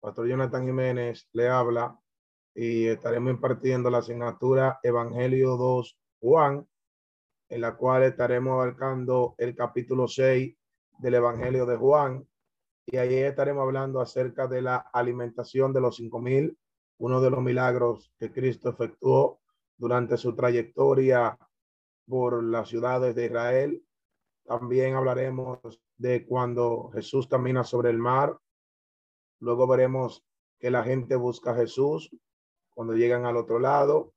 Pastor Jonathan Jiménez le habla y estaremos impartiendo la asignatura Evangelio 2 Juan, en la cual estaremos abarcando el capítulo 6 del Evangelio de Juan. Y ahí estaremos hablando acerca de la alimentación de los cinco mil, uno de los milagros que Cristo efectuó durante su trayectoria por las ciudades de Israel. También hablaremos de cuando Jesús camina sobre el mar Luego veremos que la gente busca a Jesús cuando llegan al otro lado.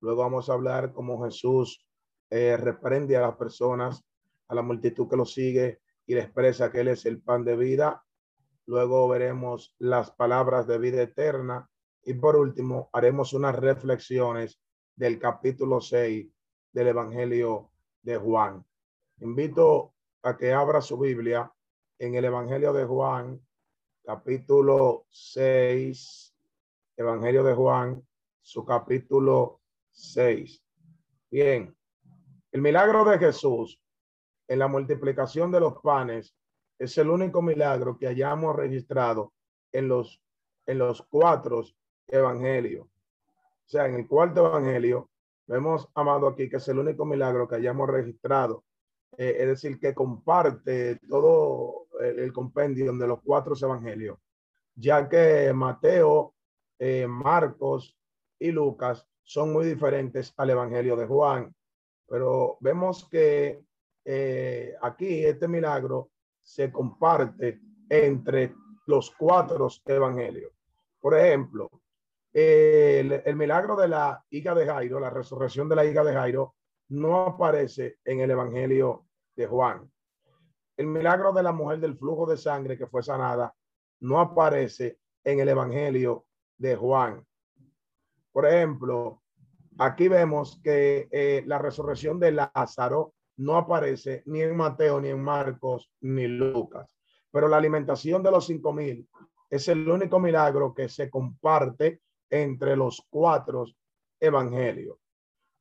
Luego vamos a hablar cómo Jesús eh, reprende a las personas, a la multitud que lo sigue y le expresa que Él es el pan de vida. Luego veremos las palabras de vida eterna. Y por último, haremos unas reflexiones del capítulo 6 del Evangelio de Juan. Invito a que abra su Biblia en el Evangelio de Juan, capítulo 6, Evangelio de Juan, su capítulo 6. Bien, el milagro de Jesús en la multiplicación de los panes es el único milagro que hayamos registrado en los, en los cuatro evangelios. O sea, en el cuarto evangelio vemos, amado aquí, que es el único milagro que hayamos registrado. Eh, es decir, que comparte todo el, compendio de los cuatro evangelios, ya que Mateo, eh, Marcos y Lucas son muy diferentes al evangelio de Juan. Pero vemos que eh, aquí este milagro se comparte entre los cuatro evangelios. Por ejemplo, el, el, milagro de la hija de Jairo, la resurrección de la hija de Jairo, no aparece en el evangelio de Juan el milagro de la mujer del flujo de sangre que fue sanada no aparece en el Evangelio de Juan. Por ejemplo, aquí vemos que eh, la resurrección de Lázaro no aparece ni en Mateo, ni en Marcos, ni Lucas. Pero la alimentación de los cinco mil es el único milagro que se comparte entre los cuatro evangelios.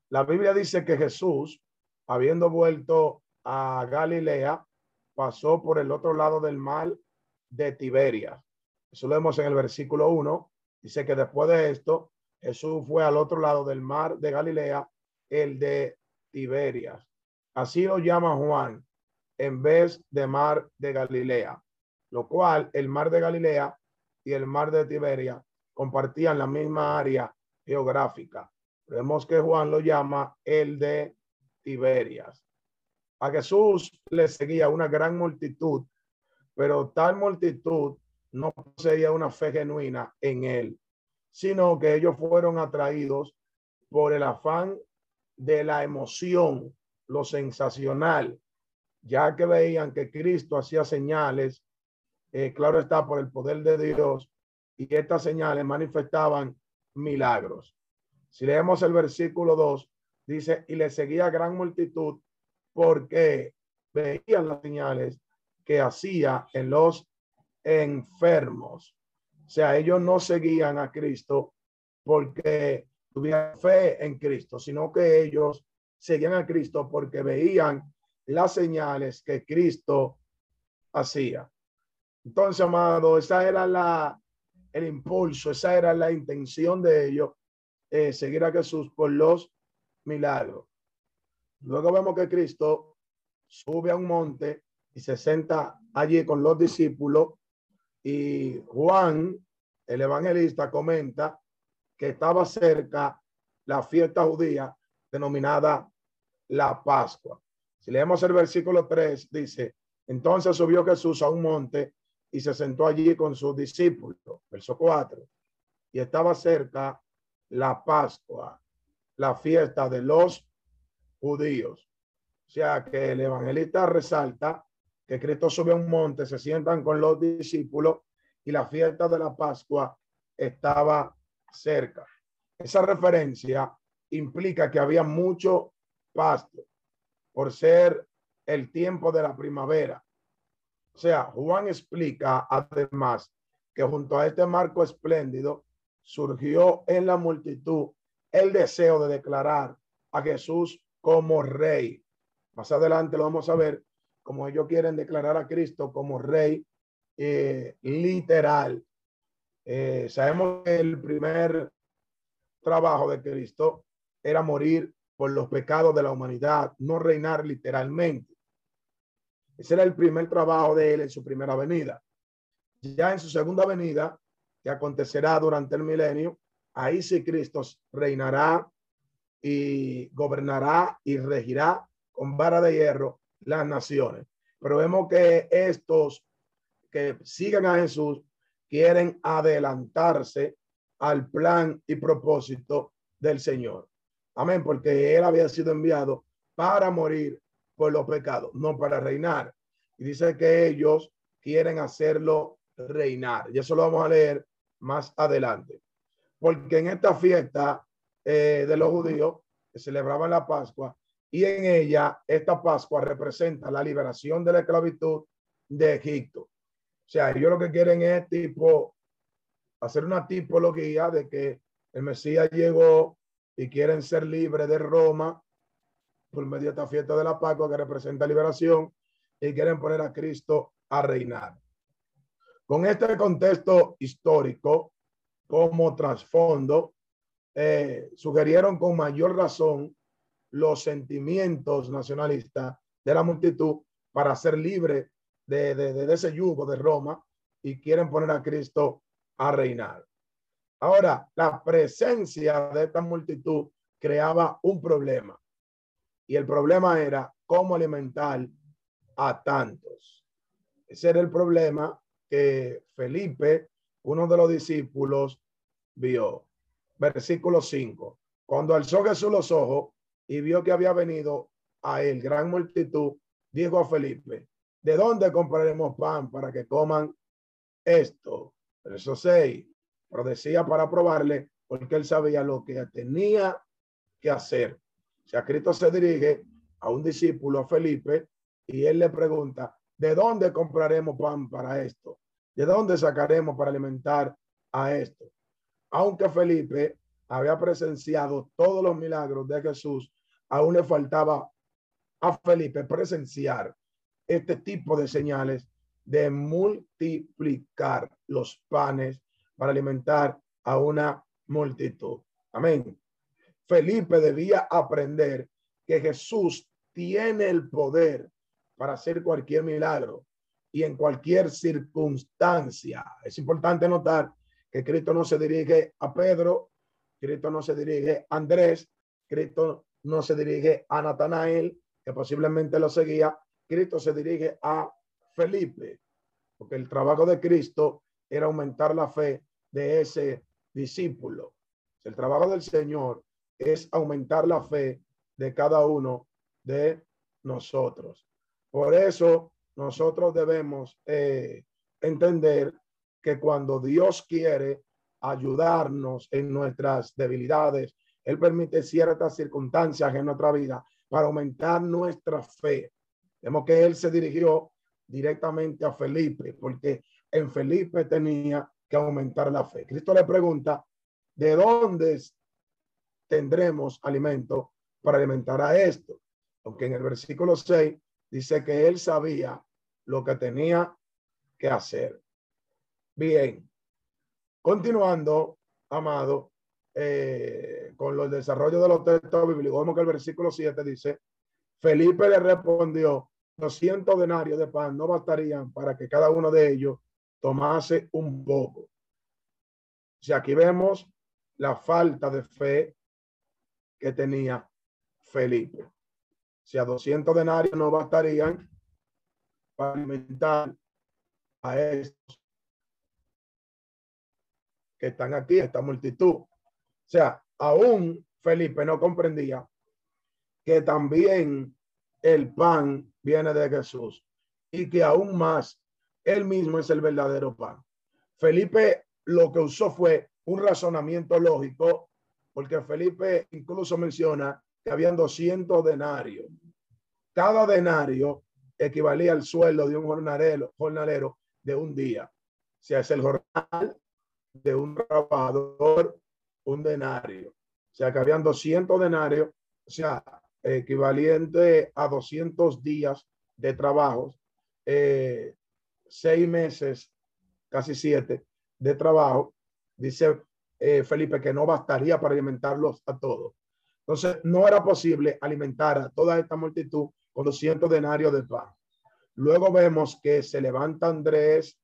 La Biblia dice que Jesús, habiendo vuelto a Galilea, pasó por el otro lado del mar de Tiberias. Eso lo vemos en el versículo 1. Dice que después de esto, Jesús fue al otro lado del mar de Galilea, el de Tiberias. Así lo llama Juan, en vez de mar de Galilea, lo cual el mar de Galilea y el mar de Tiberias compartían la misma área geográfica. Vemos que Juan lo llama el de Tiberias. A Jesús le seguía una gran multitud, pero tal multitud no poseía una fe genuina en él, sino que ellos fueron atraídos por el afán de la emoción, lo sensacional, ya que veían que Cristo hacía señales, eh, claro está, por el poder de Dios, y estas señales manifestaban milagros. Si leemos el versículo 2, dice, y le seguía gran multitud porque veían las señales que hacía en los enfermos. O sea, ellos no seguían a Cristo porque tuvieran fe en Cristo, sino que ellos seguían a Cristo porque veían las señales que Cristo hacía. Entonces, amado, esa era la, el impulso, esa era la intención de ellos, eh, seguir a Jesús por los milagros. Luego vemos que Cristo sube a un monte y se senta allí con los discípulos y Juan, el evangelista, comenta que estaba cerca la fiesta judía denominada la Pascua. Si leemos el versículo 3, dice, entonces subió Jesús a un monte y se sentó allí con sus discípulos. Verso 4. Y estaba cerca la Pascua, la fiesta de los judíos. O sea que el evangelista resalta que Cristo sube a un monte, se sientan con los discípulos y la fiesta de la Pascua estaba cerca. Esa referencia implica que había mucho pasto por ser el tiempo de la primavera. O sea, Juan explica además que junto a este marco espléndido surgió en la multitud el deseo de declarar a Jesús como rey. Más adelante lo vamos a ver, como ellos quieren declarar a Cristo como rey eh, literal. Eh, sabemos que el primer trabajo de Cristo era morir por los pecados de la humanidad, no reinar literalmente. Ese era el primer trabajo de él en su primera venida. Ya en su segunda venida, que acontecerá durante el milenio, ahí sí Cristo reinará y gobernará y regirá con vara de hierro las naciones. Pero vemos que estos que sigan a Jesús quieren adelantarse al plan y propósito del Señor. Amén, porque él había sido enviado para morir por los pecados, no para reinar. Y dice que ellos quieren hacerlo reinar. Y eso lo vamos a leer más adelante. Porque en esta fiesta eh, de los judíos que celebraban la Pascua y en ella esta Pascua representa la liberación de la esclavitud de Egipto. O sea, ellos lo que quieren es tipo hacer una tipología de que el Mesías llegó y quieren ser libres de Roma por medio de esta fiesta de la Pascua que representa liberación y quieren poner a Cristo a reinar. Con este contexto histórico como trasfondo, eh, sugirieron con mayor razón los sentimientos nacionalistas de la multitud para ser libre de, de, de ese yugo de Roma y quieren poner a Cristo a reinar. Ahora, la presencia de esta multitud creaba un problema y el problema era cómo alimentar a tantos. Ese era el problema que Felipe, uno de los discípulos, vio. Versículo 5. Cuando alzó Jesús los ojos y vio que había venido a él gran multitud, dijo a Felipe, ¿de dónde compraremos pan para que coman esto? Verso 6 pero decía para probarle porque él sabía lo que tenía que hacer. O sea, Cristo se dirige a un discípulo, a Felipe, y él le pregunta, ¿de dónde compraremos pan para esto? ¿De dónde sacaremos para alimentar a esto? Aunque Felipe había presenciado todos los milagros de Jesús, aún le faltaba a Felipe presenciar este tipo de señales de multiplicar los panes para alimentar a una multitud. Amén. Felipe debía aprender que Jesús tiene el poder para hacer cualquier milagro y en cualquier circunstancia. Es importante notar que Cristo no se dirige a Pedro, Cristo no se dirige a Andrés, Cristo no se dirige a Natanael, que posiblemente lo seguía, Cristo se dirige a Felipe, porque el trabajo de Cristo era aumentar la fe de ese discípulo. El trabajo del Señor es aumentar la fe de cada uno de nosotros. Por eso nosotros debemos eh, entender que cuando Dios quiere ayudarnos en nuestras debilidades, Él permite ciertas circunstancias en nuestra vida para aumentar nuestra fe. Vemos que Él se dirigió directamente a Felipe, porque en Felipe tenía aumentar la fe. Cristo le pregunta, ¿de dónde tendremos alimento para alimentar a esto? Aunque en el versículo 6 dice que él sabía lo que tenía que hacer. Bien, continuando, amado, eh, con los desarrollos de los textos bíblicos, vemos que el versículo 7 dice, Felipe le respondió, 200 denarios de pan no bastarían para que cada uno de ellos tomase un poco. Si aquí vemos la falta de fe que tenía Felipe. Si a 200 denarios no bastarían para alimentar a estos que están aquí, esta multitud. O sea, aún Felipe no comprendía que también el pan viene de Jesús y que aún más él mismo es el verdadero pan. Felipe lo que usó fue un razonamiento lógico, porque Felipe incluso menciona que habían 200 denarios. Cada denario equivalía al sueldo de un jornalero, jornalero de un día. O sea, es el jornal de un trabajador, un denario. O sea, que habían 200 denarios, o sea, equivalente a 200 días de trabajo, eh, seis meses, casi siete, de trabajo. Dice eh, Felipe que no bastaría para alimentarlos a todos. Entonces, no era posible alimentar a toda esta multitud con 200 denarios de pan. Luego vemos que se levanta Andrés,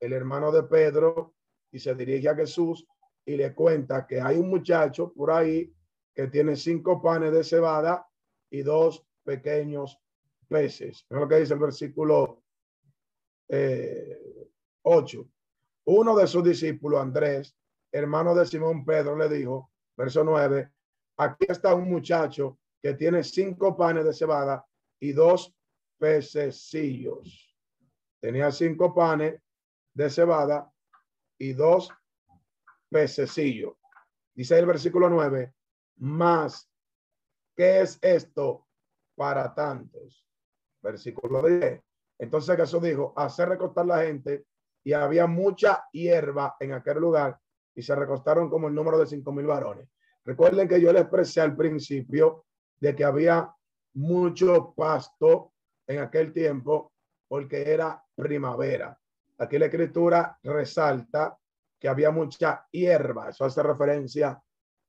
el hermano de Pedro, y se dirige a Jesús y le cuenta que hay un muchacho por ahí que tiene cinco panes de cebada y dos pequeños peces. Es lo que dice el versículo 8. Eh, Uno de sus discípulos, Andrés, hermano de Simón Pedro, le dijo, verso 9, aquí está un muchacho que tiene cinco panes de cebada y dos pececillos. Tenía cinco panes de cebada y dos pececillos. Dice el versículo 9, más, ¿qué es esto para tantos? Versículo 10. Entonces Jesús dijo, hacer recostar la gente y había mucha hierba en aquel lugar y se recostaron como el número de cinco mil varones. Recuerden que yo les expresé al principio de que había mucho pasto en aquel tiempo porque era primavera. Aquí la escritura resalta que había mucha hierba. Eso hace referencia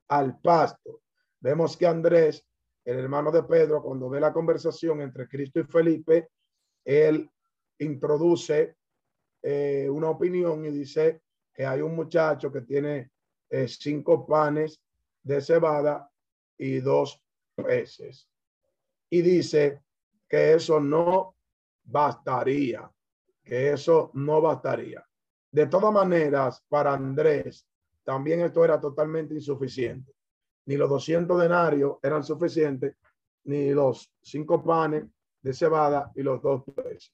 al pasto. Vemos que Andrés, el hermano de Pedro, cuando ve la conversación entre Cristo y Felipe, él introduce eh, una opinión y dice que hay un muchacho que tiene eh, cinco panes de cebada y dos peces. Y dice que eso no bastaría, que eso no bastaría. De todas maneras, para Andrés, también esto era totalmente insuficiente. Ni los 200 denarios eran suficientes, ni los cinco panes de cebada y los dos peces.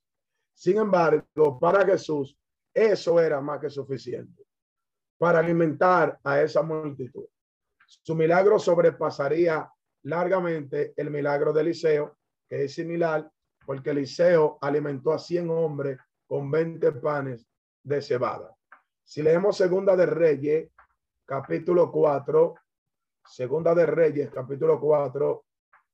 Sin embargo, para Jesús, eso era más que suficiente para alimentar a esa multitud. Su milagro sobrepasaría largamente el milagro de Eliseo, que es similar, porque Eliseo alimentó a 100 hombres con 20 panes de cebada. Si leemos Segunda de Reyes, capítulo 4, Segunda de Reyes, capítulo 4,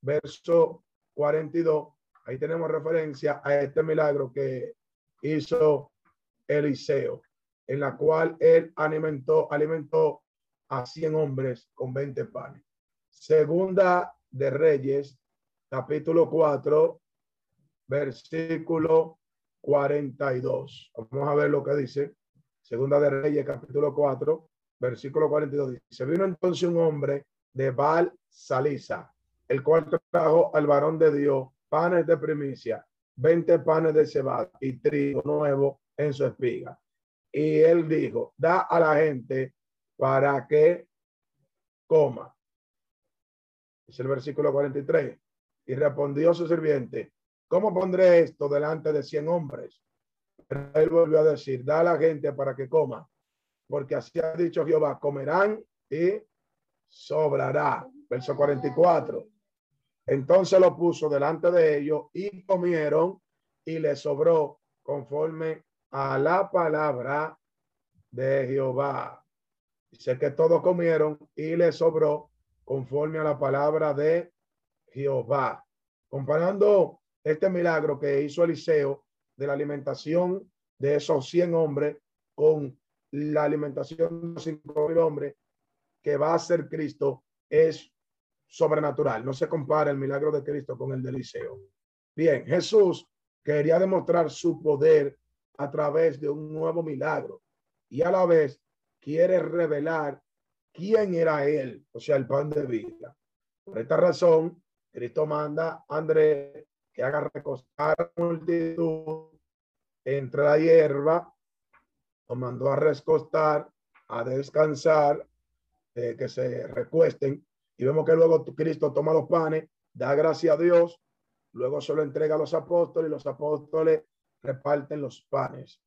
verso 42, ahí tenemos referencia a este milagro que hizo Eliseo, en la cual él alimentó, alimentó a 100 hombres con 20 panes. Segunda de Reyes, capítulo 4, versículo 42. Vamos a ver lo que dice. Segunda de Reyes, capítulo 4, versículo 42. Dice, vino entonces un hombre de Baal Salisa, el cual trajo al varón de Dios panes de primicia, 20 panes de cebada y trigo nuevo en su espiga. Y él dijo, da a la gente para que coma. Es el versículo 43. Y respondió su sirviente, ¿cómo pondré esto delante de cien hombres? Pero él volvió a decir, da a la gente para que coma, porque así ha dicho Jehová, comerán y sobrará. Verso 44. Entonces lo puso delante de ellos y comieron y le sobró conforme a la palabra de Jehová. Dice que todos comieron y le sobró conforme a la palabra de Jehová. Comparando este milagro que hizo Eliseo de la alimentación de esos 100 hombres con la alimentación de cinco mil hombres que va a ser Cristo es sobrenatural. No se compara el milagro de Cristo con el de Eliseo. Bien, Jesús quería demostrar su poder a través de un nuevo milagro y a la vez quiere revelar quién era él, o sea, el pan de vida. Por esta razón, Cristo manda a Andrés que haga recostar multitud entre la hierba, lo mandó a recostar, a descansar, eh, que se recuesten. Y vemos que luego Cristo toma los panes, da gracia a Dios, luego se lo entrega a los apóstoles y los apóstoles reparten los panes.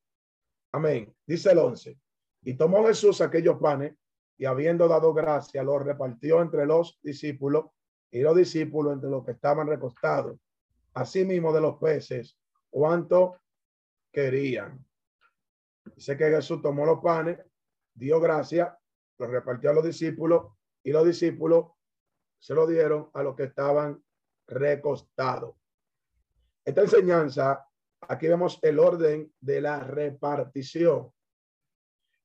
Amén. Dice el 11. Y tomó Jesús aquellos panes, y habiendo dado gracia, lo repartió entre los discípulos y los discípulos entre los que estaban recostados. Asimismo de los peces, cuanto querían. Dice que Jesús tomó los panes, dio gracia, los repartió a los discípulos y los discípulos se lo dieron a los que estaban recostados. Esta enseñanza, aquí vemos el orden de la repartición,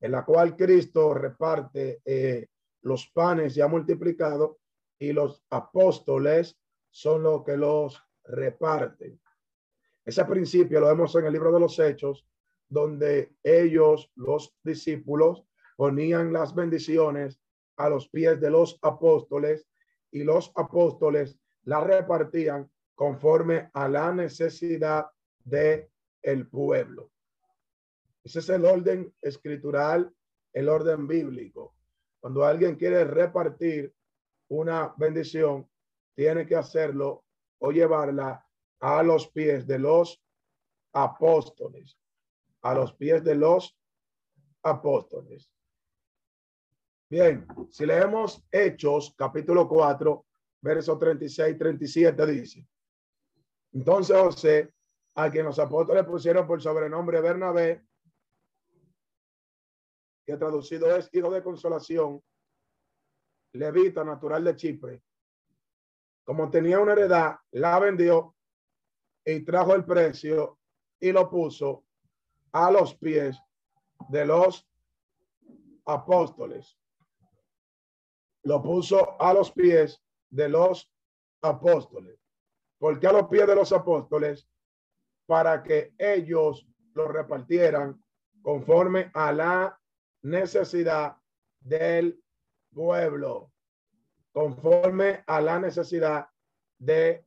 en la cual Cristo reparte eh, los panes ya multiplicados y los apóstoles son los que los reparten. Ese principio lo vemos en el libro de los Hechos, donde ellos, los discípulos, ponían las bendiciones a los pies de los apóstoles y los apóstoles las repartían conforme a la necesidad de el pueblo. Ese es el orden escritural, el orden bíblico. Cuando alguien quiere repartir una bendición, tiene que hacerlo o llevarla a los pies de los apóstoles a los pies de los apóstoles. Bien, si leemos Hechos capítulo 4, verso 36, 37 dice, entonces José, a quien los apóstoles pusieron por sobrenombre Bernabé, que traducido es hijo de consolación, levita natural de Chipre, como tenía una heredad, la vendió y trajo el precio y lo puso a los pies de los apóstoles. Lo puso a los pies de los apóstoles. porque a los pies de los apóstoles? Para que ellos lo repartieran conforme a la necesidad del pueblo. Conforme a la necesidad de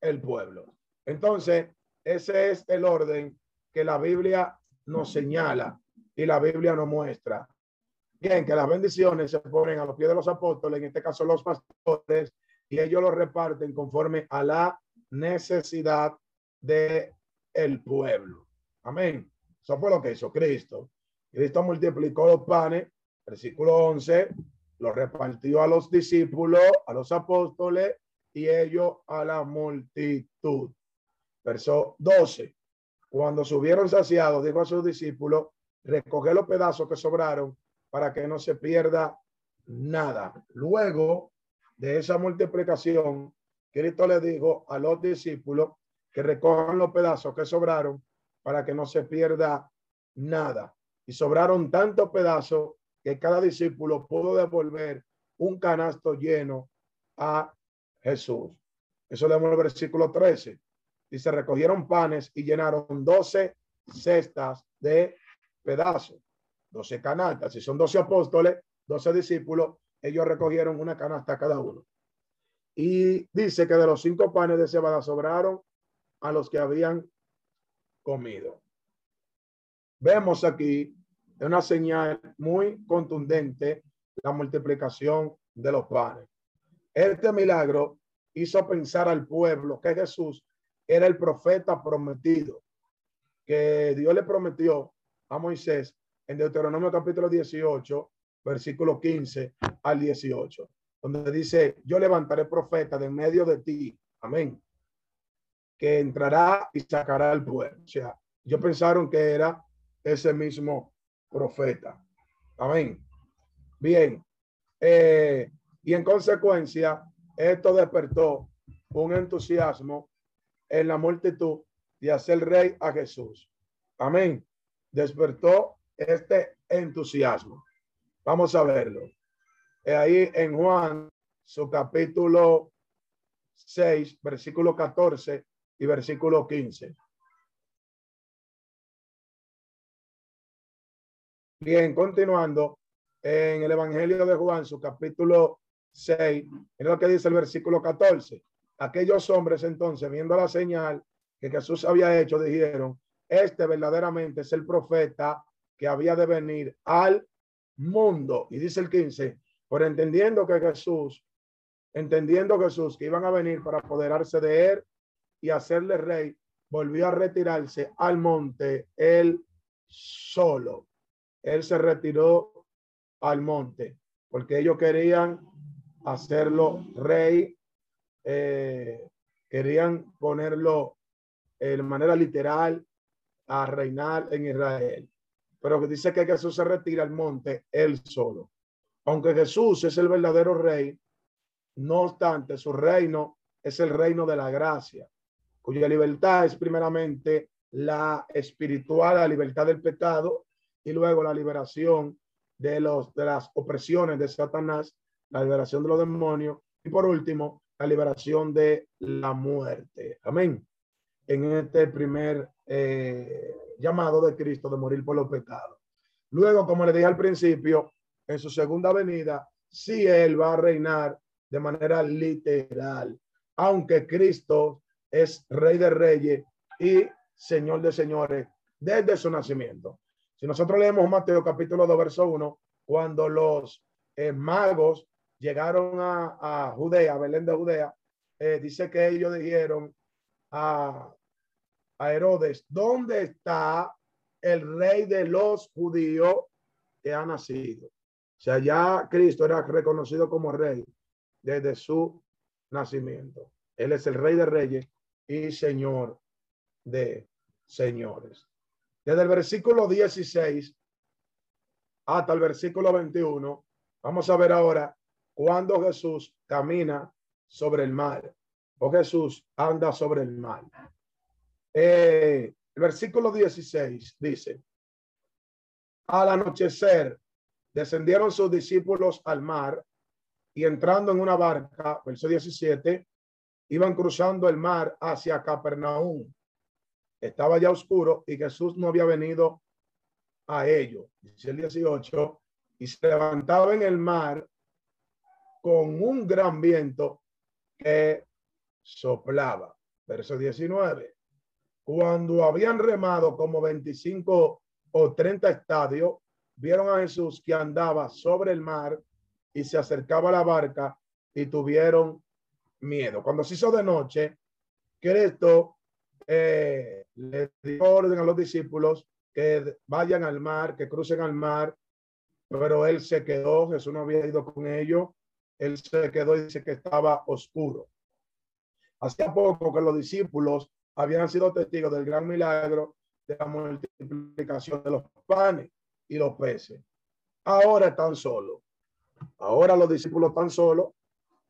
el pueblo. Entonces, ese es el orden que la Biblia nos señala y la Biblia nos muestra. Bien, que las bendiciones se ponen a los pies de los apóstoles, en este caso los pastores, y ellos lo reparten conforme a la necesidad de el pueblo. Amén. Eso fue lo que hizo Cristo. Cristo multiplicó los panes, versículo 11, lo repartió a los discípulos, a los apóstoles y ellos a la multitud. Verso 12. Cuando subieron saciados, dijo a sus discípulos, recoge los pedazos que sobraron para que no se pierda nada. Luego de esa multiplicación, Cristo le dijo a los discípulos que recojan los pedazos que sobraron para que no se pierda nada. Y sobraron tantos pedazos que cada discípulo pudo devolver un canasto lleno a Jesús. Eso leemos el versículo 13 y se recogieron panes y llenaron doce cestas de pedazos, doce canastas. Si son doce apóstoles, doce discípulos, ellos recogieron una canasta cada uno. Y dice que de los cinco panes de cebada sobraron a los que habían comido. Vemos aquí una señal muy contundente la multiplicación de los panes. Este milagro hizo pensar al pueblo que Jesús era el profeta prometido que Dios le prometió a Moisés en Deuteronomio capítulo 18, versículo 15 al 18, donde dice, yo levantaré profeta de medio de ti, amén, que entrará y sacará al pueblo. O sea, yo pensaron que era ese mismo profeta. Amén. Bien. Eh, y en consecuencia, esto despertó un entusiasmo en la multitud de hacer rey a Jesús. Amén. Despertó este entusiasmo. Vamos a verlo. Ahí en Juan, su capítulo 6, versículo 14 y versículo 15. Bien, continuando en el Evangelio de Juan, su capítulo 6, es lo que dice el versículo 14. Aquellos hombres entonces, viendo la señal que Jesús había hecho, dijeron, este verdaderamente es el profeta que había de venir al mundo. Y dice el 15, por entendiendo que Jesús, entendiendo Jesús que iban a venir para apoderarse de él y hacerle rey, volvió a retirarse al monte él solo. Él se retiró al monte. porque ellos querían hacerlo rey, eh, querían ponerlo de manera literal a reinar en Israel. Pero que dice que Jesús se retira al monte él solo. Aunque Jesús es el verdadero rey, no obstante, su reino es el reino de la gracia, cuya libertad es primeramente la espiritual, la libertad del pecado y luego la liberación de, los, de las opresiones de Satanás, la liberación de los demonios y por último, la liberación de la muerte. Amén. En este primer eh, llamado de Cristo de morir por los pecados. Luego, como le dije al principio, en su segunda venida, sí Él va a reinar de manera literal, aunque Cristo es Rey de Reyes y Señor de Señores desde su nacimiento. Si nosotros leemos Mateo capítulo 2, verso 1, cuando los eh, magos llegaron a, Judea, a Belén de Judea, eh, dice que ellos dijeron a, a Herodes, ¿dónde está el rey de los judíos que ha nacido? O sea, ya Cristo era reconocido como rey desde su nacimiento. Él es el rey de reyes y señor de señores. Desde el versículo 16 hasta el versículo 21, vamos a ver ahora cuando Jesús camina sobre el mar o Jesús anda sobre el mar. Eh, el versículo 16 dice, al anochecer descendieron sus discípulos al mar y entrando en una barca, verso 17, iban cruzando el mar hacia Capernaum. Estaba ya oscuro y Jesús no había venido a ello. Dice el 18, y se levantaba en el mar con un gran viento que soplaba. Verso 19. Cuando habían remado como 25 o 30 estadios, vieron a Jesús que andaba sobre el mar y se acercaba a la barca y tuvieron miedo. Cuando se hizo de noche, Cristo eh, le dio orden a los discípulos que vayan al mar, que crucen al mar, pero él se quedó, Jesús no había ido con ellos, él se quedó y dice que estaba oscuro. Hacía poco que los discípulos habían sido testigos del gran milagro de la multiplicación de los panes y los peces. Ahora están solos. Ahora los discípulos están solos.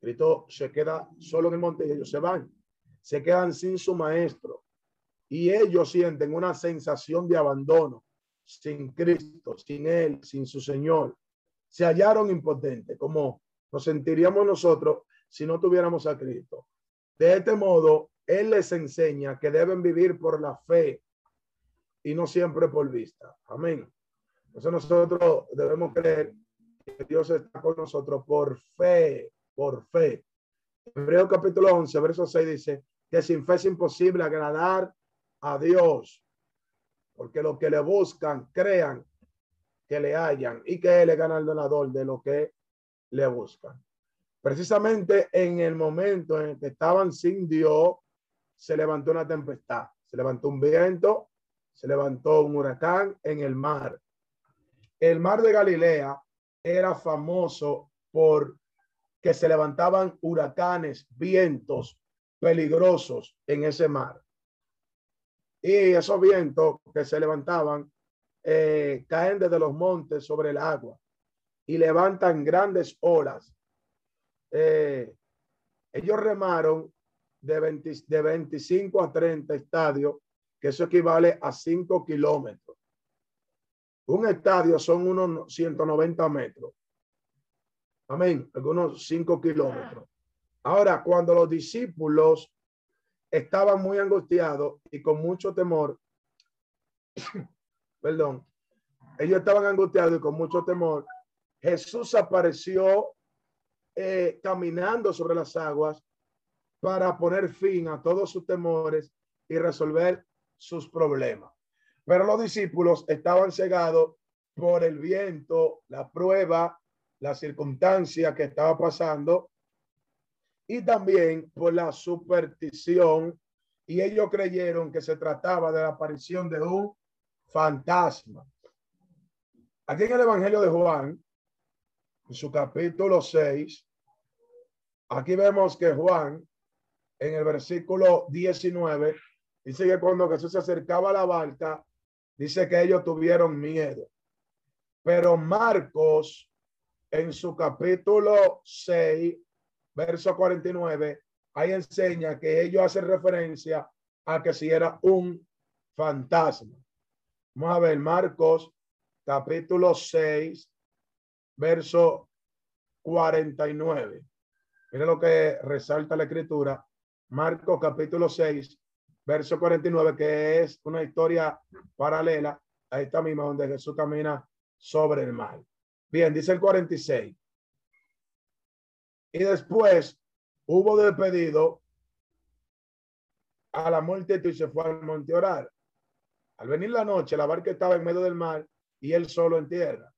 Cristo se queda solo en el monte y ellos se van. Se quedan sin su maestro. Y ellos sienten una sensación de abandono sin Cristo, sin Él, sin su Señor. Se hallaron impotentes, como nos sentiríamos nosotros si no tuviéramos a Cristo. De este modo, Él les enseña que deben vivir por la fe y no siempre por vista. Amén. Entonces nosotros debemos creer Dios está con nosotros por fe, por fe. Hebreo capítulo 11, verso 6 dice que sin fe es imposible agradar a Dios, porque los que le buscan crean que le hallan y que Él es donador de lo que le buscan. Precisamente en el momento en que estaban sin Dios, se levantó una tempestad, se levantó un viento, se levantó un huracán en el mar. El mar de Galilea era famoso por que se levantaban huracanes, vientos peligrosos en ese mar. Y esos vientos que se levantaban eh, caen desde los montes sobre el agua y levantan grandes olas. Eh, ellos remaron de, de 25 a 30 estadios, que eso equivale a 5 kilómetros. Un estadio son unos 190 metros. Amén. Algunos 5 kilómetros. Ahora, cuando los discípulos estaban muy angustiados y con mucho temor, perdón, ellos estaban angustiados y con mucho temor, Jesús apareció eh, caminando sobre las aguas para poner fin a todos sus temores y resolver sus problemas. Pero los discípulos estaban cegados por el viento, la prueba, la circunstancia que estaba pasando y también por la superstición. Y ellos creyeron que se trataba de la aparición de un fantasma. Aquí en el Evangelio de Juan, en su capítulo 6, aquí vemos que Juan, en el versículo 19, dice que cuando Jesús se acercaba a la barca, dice que ellos tuvieron miedo. Pero Marcos, en su capítulo 6, verso 49, ahí enseña que ellos hacen referencia a que si era un fantasma. Vamos a ver Marcos capítulo 6, verso 49. Mire lo que resalta la escritura. Marcos capítulo 6, verso 49, que es una historia paralela a esta misma donde Jesús camina sobre el mar. Bien, dice el 46. Y después hubo despedido a la multitud y se fue al monte orar. Al venir la noche, la barca estaba en medio del mar y él solo en tierra.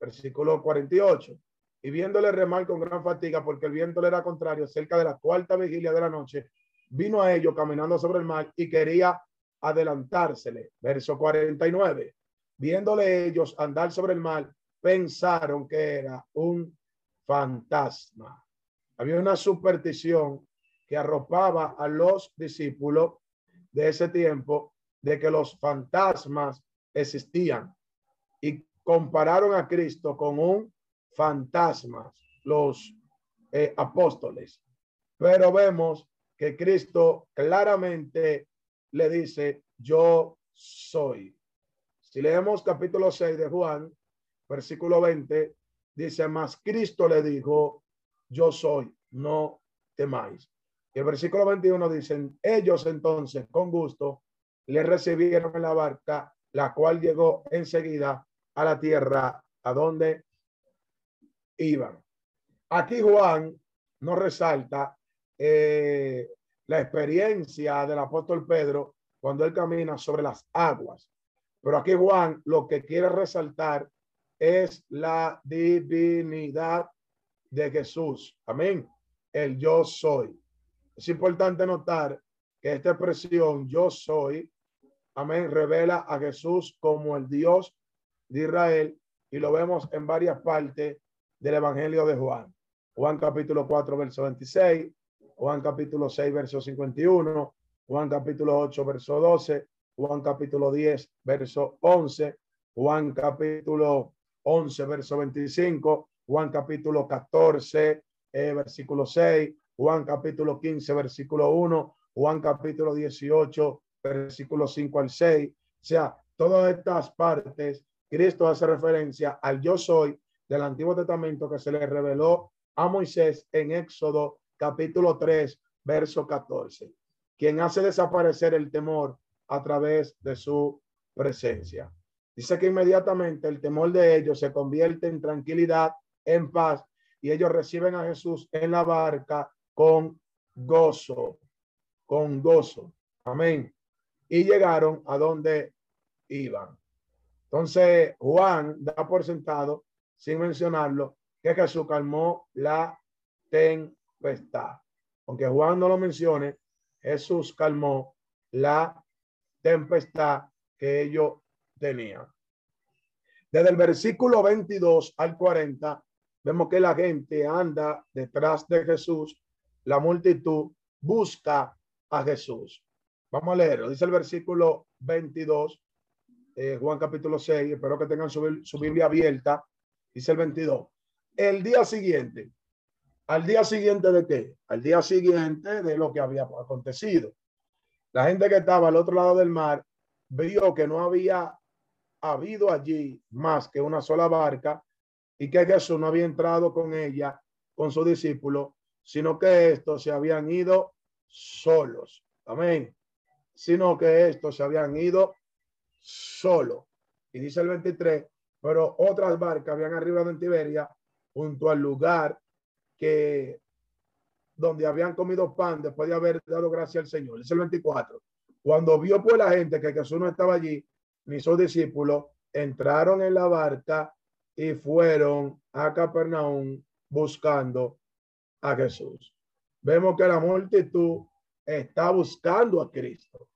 Versículo 48. Y viéndole remar con gran fatiga porque el viento le era contrario, cerca de la cuarta vigilia de la noche, vino a ellos caminando sobre el mar y quería adelantársele. Verso 49. Viéndole ellos andar sobre el mar, pensaron que era un fantasma. Había una superstición que arropaba a los discípulos de ese tiempo de que los fantasmas existían y compararon a Cristo con un fantasma, los eh, apóstoles. Pero vemos que Cristo claramente le dice, yo soy. Si leemos capítulo 6 de Juan, versículo 20, dice, más Cristo le dijo, yo soy, no temáis. Y el versículo 21 dicen, ellos entonces con gusto le recibieron en la barca, la cual llegó enseguida a la tierra a donde iban. Aquí Juan nos resalta eh, la experiencia del apóstol Pedro cuando él camina sobre las aguas. Pero aquí Juan lo que quiere resaltar es la divinidad de Jesús. Amén. El yo soy. Es importante notar que esta expresión yo soy amén, revela a Jesús como el Dios de Israel y lo vemos en varias partes del Evangelio de Juan. Juan capítulo 4, verso 26, Juan capítulo 6, verso 51, Juan capítulo 8, verso 12, Juan capítulo 10, verso 11, Juan capítulo 11, verso 25, Juan capítulo 14, eh, versículo 6, Juan capítulo 15, versículo 1, Juan capítulo 18, versículo 5 al 6. O sea, todas estas partes, Cristo hace referencia al yo soy del Antiguo Testamento que se le reveló a Moisés en Éxodo capítulo 3, verso 14, quien hace desaparecer el temor a través de su presencia. Dice que inmediatamente el temor de ellos se convierte en tranquilidad, en paz, y ellos reciben a Jesús en la barca con gozo, con gozo. Amén y llegaron a donde iban. Entonces, Juan da por sentado, sin mencionarlo, que Jesús calmó la tempestad. Aunque Juan no lo mencione, Jesús calmó la tempestad que ellos tenían. Desde el versículo 22 al 40, vemos que la gente anda detrás de Jesús, la multitud busca a Jesús. Vamos a leerlo. Dice el versículo 22, eh, Juan capítulo 6. Espero que tengan su, su Biblia abierta. Dice el 22. El día siguiente. ¿Al día siguiente de qué? Al día siguiente de lo que había acontecido. La gente que estaba al otro lado del mar vio que no había habido allí más que una sola barca y que Jesús no había entrado con ella, con su discípulo, sino que estos se habían ido solos. Amén sino que estos se habían ido solo. Y dice el 23, pero otras barcas habían arribado en Tiberia junto al lugar que donde habían comido pan después de haber dado gracia al Señor. Dice el 24. Cuando vio pues la gente que Jesús no estaba allí, ni sus discípulos, entraron en la barca y fueron a Capernaum buscando a Jesús. Vemos que la multitud está buscando a Cristo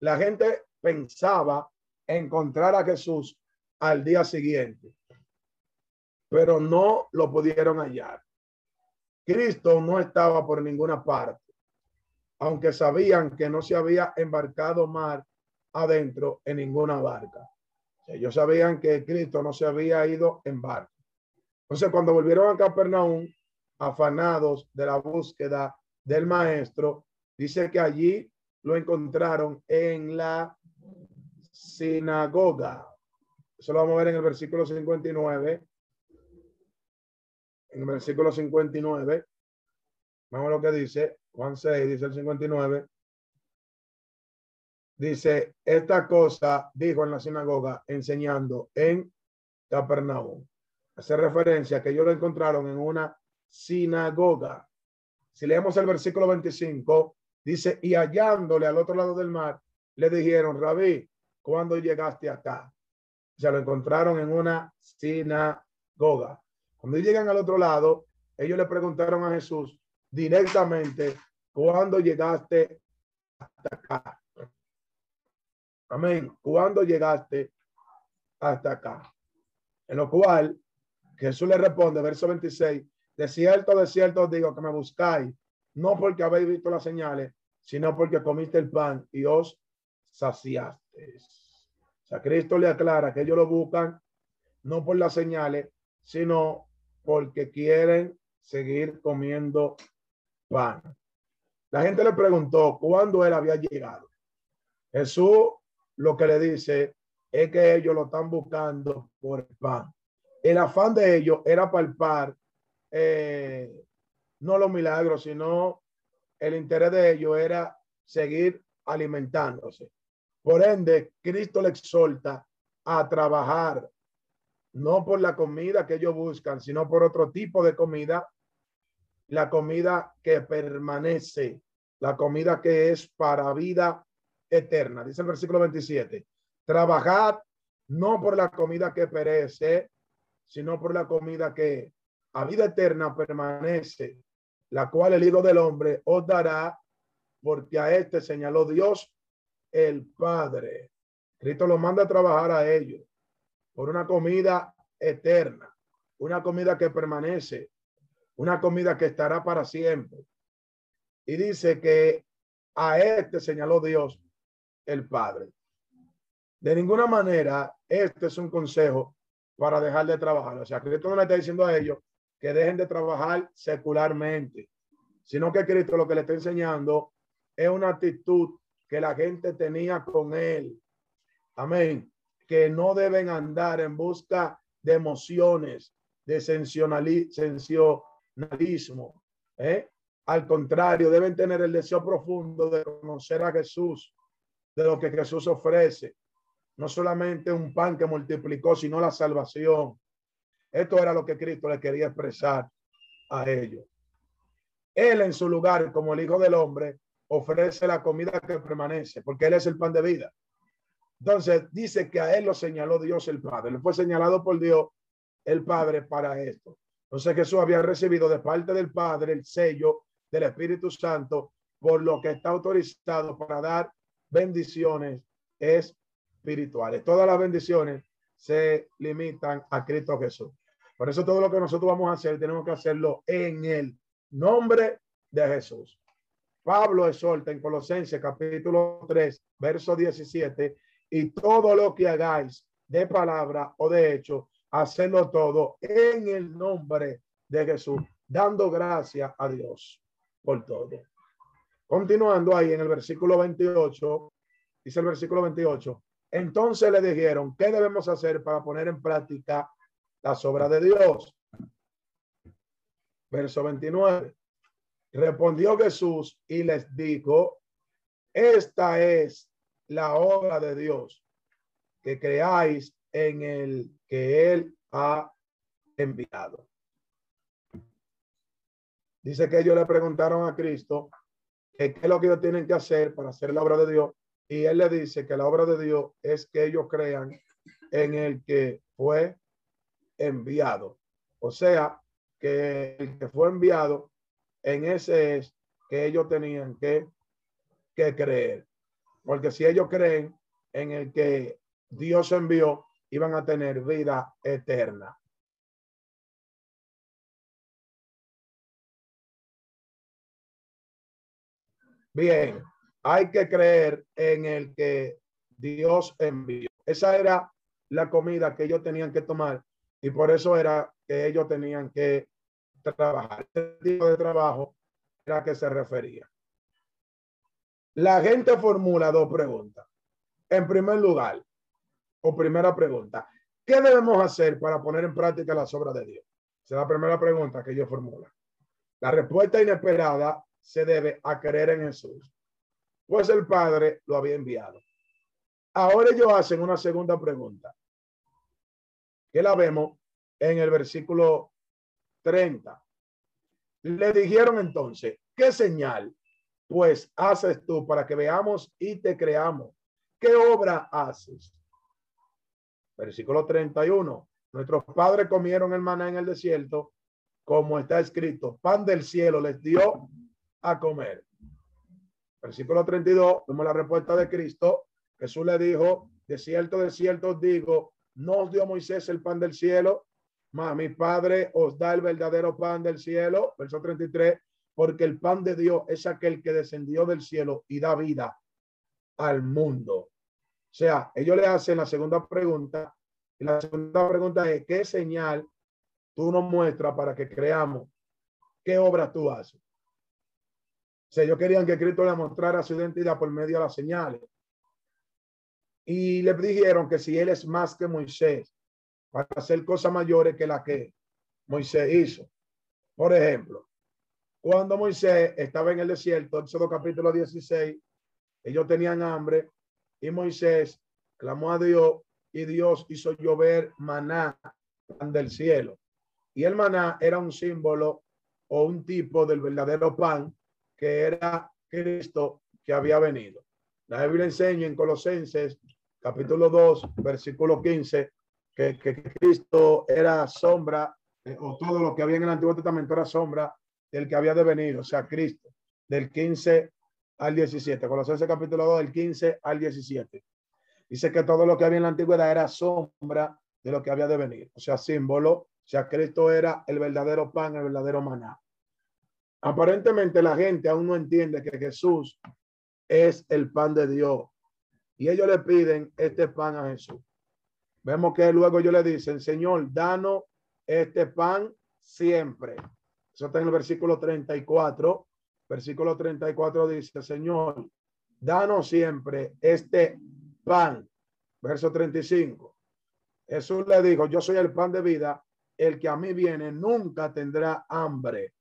la gente pensaba encontrar a Jesús al día siguiente. pero no lo pudieron hallar. Cristo no estaba por ninguna parte, aunque sabían que no se había embarcado mar adentro en ninguna barca. Ellos sabían que Cristo no se había ido en barco. Entonces, cuando volvieron a Capernaum, afanados de la búsqueda del maestro, dice que allí lo encontraron en la sinagoga. Eso lo vamos a ver en el versículo 59. En el versículo 59. Vamos a lo que dice. Juan 6, dice el 59. Dice, esta cosa dijo en la sinagoga enseñando en Capernaum. Hace referencia que ellos lo encontraron en una sinagoga. Si leemos el versículo 25, dice, y hallándole al otro lado del mar, le dijeron, Rabí, ¿cuándo llegaste acá? Se lo encontraron en una sinagoga. Cuando llegan al otro lado, ellos le preguntaron a Jesús directamente, ¿cuándo llegaste hasta acá? Amén. ¿Cuándo llegaste hasta acá? En lo cual Jesús le responde, verso 26, de cierto, de cierto os digo que me buscáis, no porque habéis visto las señales, sino porque comiste el pan y os saciaste. O sea, Cristo le aclara que ellos lo buscan no por las señales, sino porque quieren seguir comiendo pan. La gente le preguntó cuándo él había llegado. Jesús lo que le dice es que ellos lo están buscando por el pan. El afán de ellos era palpar eh, no los milagros, sino el interés de ellos era seguir alimentándose. Por ende, Cristo le exhorta a trabajar, no por la comida que ellos buscan, sino por otro tipo de comida, la comida que permanece, la comida que es para vida eterna. Dice el versículo 27. Trabajad no por la comida que perece, sino por la comida que a vida eterna permanece, la cual el Hijo del Hombre os dará, porque a este señaló Dios el Padre. Cristo lo manda a trabajar a ellos por una comida eterna, una comida que permanece, una comida que estará para siempre. Y dice que a este señaló Dios el Padre. De ninguna manera, este es un consejo para dejar de trabajar. O sea, Cristo no le está diciendo a ellos que dejen de trabajar secularmente, sino que Cristo lo que le está enseñando es una actitud que la gente tenía con él. Amén. Que no deben andar en busca de emociones, de sensacionalismo. ¿eh? Al contrario, deben tener el deseo profundo de conocer a Jesús, de lo que Jesús ofrece. No solamente un pan que multiplicó, sino la salvación. Esto era lo que Cristo le quería expresar a ellos. Él en su lugar, como el Hijo del Hombre, ofrece la comida que permanece, porque Él es el pan de vida. Entonces dice que a Él lo señaló Dios el Padre. Le fue señalado por Dios el Padre para esto. Entonces Jesús había recibido de parte del Padre el sello del Espíritu Santo, por lo que está autorizado para dar bendiciones espirituales. Todas las bendiciones se limitan a Cristo Jesús. Por eso todo lo que nosotros vamos a hacer, tenemos que hacerlo en el nombre de Jesús. Pablo exhorta en Colosenses capítulo 3, verso 17, y todo lo que hagáis de palabra o de hecho, hacerlo todo en el nombre de Jesús, dando gracias a Dios por todo. Continuando ahí en el versículo 28, dice el versículo 28, entonces le dijeron, ¿qué debemos hacer para poner en práctica las obras de Dios? Verso 29. Respondió Jesús y les dijo, esta es la obra de Dios, que creáis en el que Él ha enviado. Dice que ellos le preguntaron a Cristo qué es lo que ellos tienen que hacer para hacer la obra de Dios. Y él le dice que la obra de Dios es que ellos crean en el que fue enviado. O sea, que el que fue enviado, en ese es que ellos tenían que, que creer porque si ellos creen en el que Dios envió, iban a tener vida eterna. Bien, hay que creer en el que Dios envió. Esa era la comida que ellos tenían que tomar y por eso era que ellos tenían que trabajar. Este tipo de trabajo era que se refería. La gente formula dos preguntas. En primer lugar, o primera pregunta, ¿qué debemos hacer para poner en práctica las obras de Dios? Es la primera pregunta que ellos formulan. La respuesta inesperada se debe a creer en Jesús, pues el Padre lo había enviado. Ahora ellos hacen una segunda pregunta, que la vemos en el versículo 30. Le dijeron entonces, ¿qué señal pues haces tú para que veamos y te creamos? ¿Qué obra haces? Versículo 31. Nuestros padres comieron el maná en el desierto, como está escrito, pan del cielo les dio a comer. Versículo 32, vemos la respuesta de Cristo. Jesús le dijo, de cierto, de cierto os digo, no os dio Moisés el pan del cielo, mas mi Padre os da el verdadero pan del cielo. Verso 33, porque el pan de Dios es aquel que descendió del cielo y da vida al mundo. O sea, ellos le hacen la segunda pregunta. Y la segunda pregunta es, ¿qué señal tú nos muestras para que creamos? ¿Qué obra tú haces? O sea, ellos querían que Cristo le mostrara su identidad por medio de las señales. Y le dijeron que si él es más que Moisés, para hacer cosas mayores que la que Moisés hizo. Por ejemplo, cuando Moisés estaba en el desierto, Éxodo capítulo 16, ellos tenían hambre y Moisés clamó a Dios y Dios hizo llover maná del cielo. Y el maná era un símbolo o un tipo del verdadero pan que era Cristo que había venido. La Biblia enseña en Colosenses capítulo 2, versículo 15, que, que Cristo era sombra, eh, o todo lo que había en el Antiguo Testamento era sombra del que había de venir, o sea, Cristo, del 15 al 17. Colosenses capítulo 2, del 15 al 17. Dice que todo lo que había en la antigüedad era sombra de lo que había de venir, o sea, símbolo, o sea, Cristo era el verdadero pan, el verdadero maná. Aparentemente la gente aún no entiende que Jesús es el pan de Dios y ellos le piden este pan a Jesús. Vemos que luego ellos le dicen, Señor, danos este pan siempre. Eso está en el versículo 34. Versículo 34 dice, Señor, danos siempre este pan. Verso 35. Jesús le dijo, yo soy el pan de vida, el que a mí viene nunca tendrá hambre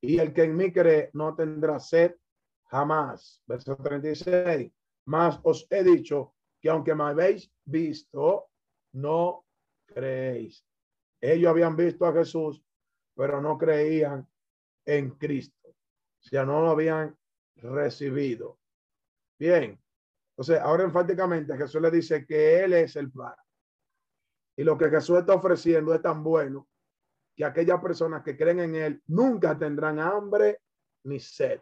y el que en mí cree no tendrá sed jamás. Verso 36. Más os he dicho que aunque me habéis visto, no creéis. Ellos habían visto a Jesús, pero no creían en Cristo. O no lo habían recibido. Bien. Entonces, ahora enfáticamente Jesús le dice que Él es el Padre. Y lo que Jesús está ofreciendo es tan bueno que aquellas personas que creen en Él nunca tendrán hambre ni sed.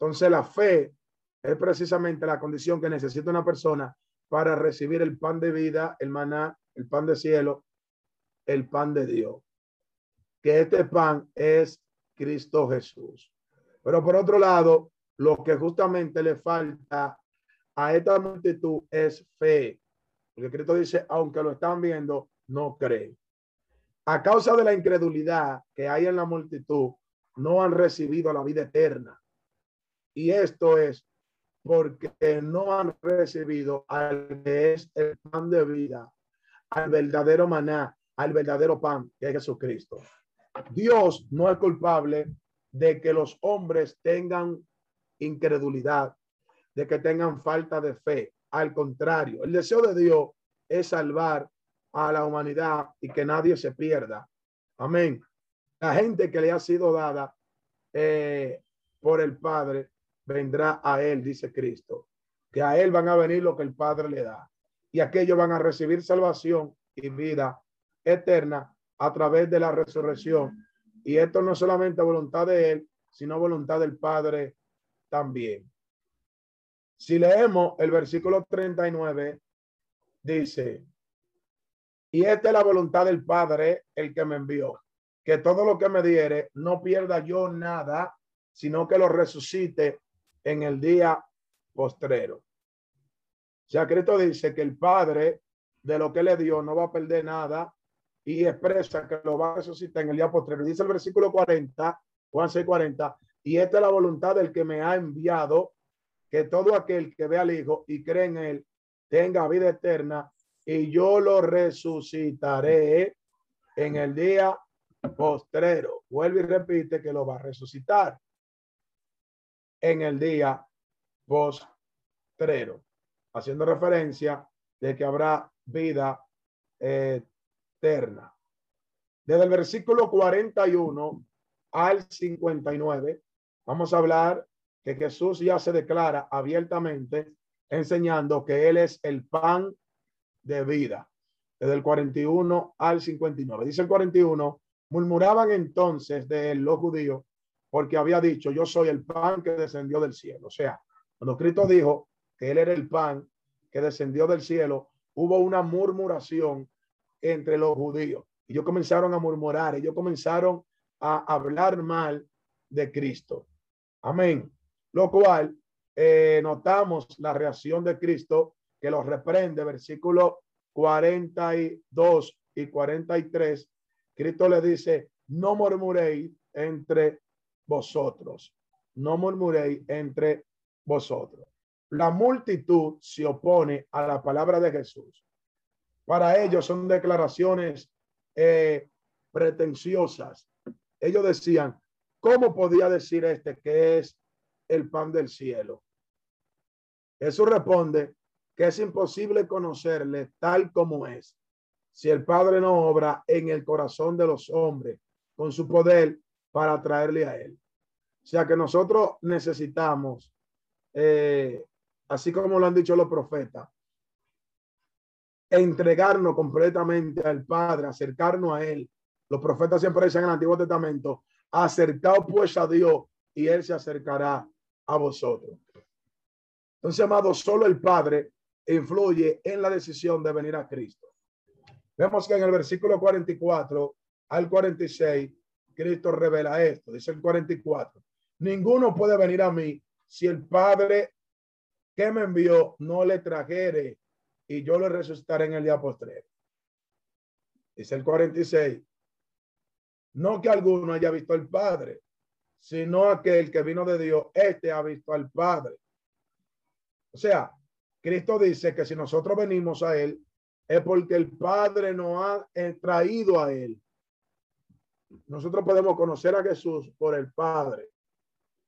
Entonces, la fe es precisamente la condición que necesita una persona para recibir el pan de vida, el maná, el pan de cielo, el pan de Dios. Que este pan es Cristo Jesús. Pero por otro lado, lo que justamente le falta a esta multitud es fe. Porque Cristo dice, aunque lo están viendo, no creen. A causa de la incredulidad que hay en la multitud, no han recibido la vida eterna. Y esto es porque no han recibido al que es el pan de vida, al verdadero maná, al verdadero pan, que es Jesucristo. Dios no es culpable de que los hombres tengan incredulidad, de que tengan falta de fe. Al contrario, el deseo de Dios es salvar a la humanidad y que nadie se pierda. Amén. La gente que le ha sido dada eh, por el Padre vendrá a él, dice Cristo, que a él van a venir lo que el Padre le da. Y aquellos van a recibir salvación y vida eterna a través de la resurrección. Y esto no solamente voluntad de él, sino voluntad del Padre también. Si leemos el versículo 39, dice, y esta es la voluntad del Padre, el que me envió, que todo lo que me diere no pierda yo nada, sino que lo resucite en el día postrero. O sea, Cristo dice que el Padre de lo que le dio no va a perder nada y expresa que lo va a resucitar en el día postrero. Dice el versículo 40, Juan 6, 40, y esta es la voluntad del que me ha enviado, que todo aquel que ve al Hijo y cree en él tenga vida eterna y yo lo resucitaré en el día postrero. Vuelve y repite que lo va a resucitar en el día postrero, haciendo referencia de que habrá vida. Desde el versículo 41 al 59, vamos a hablar que Jesús ya se declara abiertamente enseñando que Él es el pan de vida. Desde el 41 al 59. Dice el 41, murmuraban entonces de él los judíos porque había dicho, yo soy el pan que descendió del cielo. O sea, cuando Cristo dijo que él era el pan que descendió del cielo, hubo una murmuración entre los judíos. Ellos comenzaron a murmurar, ellos comenzaron a hablar mal de Cristo. Amén. Lo cual eh, notamos la reacción de Cristo que los reprende, versículo 42 y 43. Cristo le dice, no murmuréis entre vosotros, no murmuréis entre vosotros. La multitud se opone a la palabra de Jesús. Para ellos son declaraciones eh, pretenciosas. Ellos decían, ¿cómo podía decir este que es el pan del cielo? Jesús responde que es imposible conocerle tal como es si el Padre no obra en el corazón de los hombres con su poder para traerle a Él. O sea que nosotros necesitamos, eh, así como lo han dicho los profetas, entregarnos completamente al Padre, acercarnos a Él. Los profetas siempre dicen en el Antiguo Testamento, acercaos pues a Dios y Él se acercará a vosotros. Entonces, amado, solo el Padre influye en la decisión de venir a Cristo. Vemos que en el versículo 44 al 46, Cristo revela esto. Dice el 44, ninguno puede venir a mí si el Padre que me envió no le trajere y yo le resucitaré en el día postrero. Dice el 46, no que alguno haya visto al Padre, sino aquel que vino de Dios, este ha visto al Padre. O sea, Cristo dice que si nosotros venimos a Él, es porque el Padre nos ha traído a Él. Nosotros podemos conocer a Jesús por el Padre,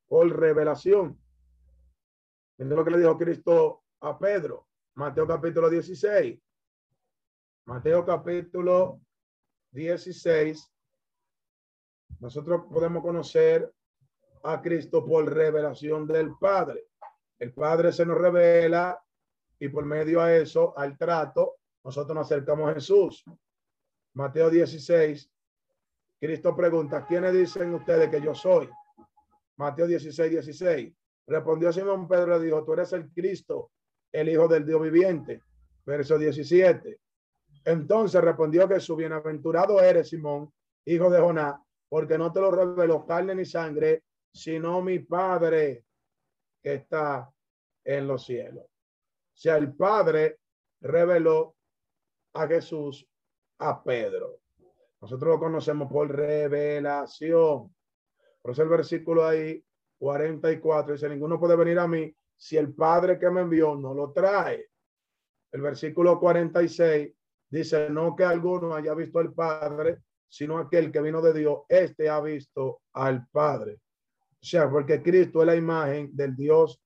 por revelación. Es lo que le dijo Cristo a Pedro, Mateo capítulo 16. Mateo capítulo 16. Nosotros podemos conocer a Cristo por revelación del Padre. El Padre se nos revela y por medio a eso, al trato, nosotros nos acercamos a Jesús. Mateo 16, Cristo pregunta, ¿quiénes dicen ustedes que yo soy? Mateo 16, 16. Respondió Simón Pedro dijo, tú eres el Cristo, el Hijo del Dios viviente. Verso 17. Entonces respondió Jesús, bienaventurado eres Simón, hijo de Jonás, porque no te lo reveló carne ni sangre, sino mi Padre que está en los cielos. O sea, el Padre reveló a Jesús a Pedro. Nosotros lo conocemos por revelación. Por eso el versículo ahí, 44, dice, ninguno puede venir a mí si el Padre que me envió no lo trae. El versículo 46 dice, no que alguno haya visto al Padre, sino aquel que vino de Dios, este ha visto al Padre. O sea, porque Cristo es la imagen del Dios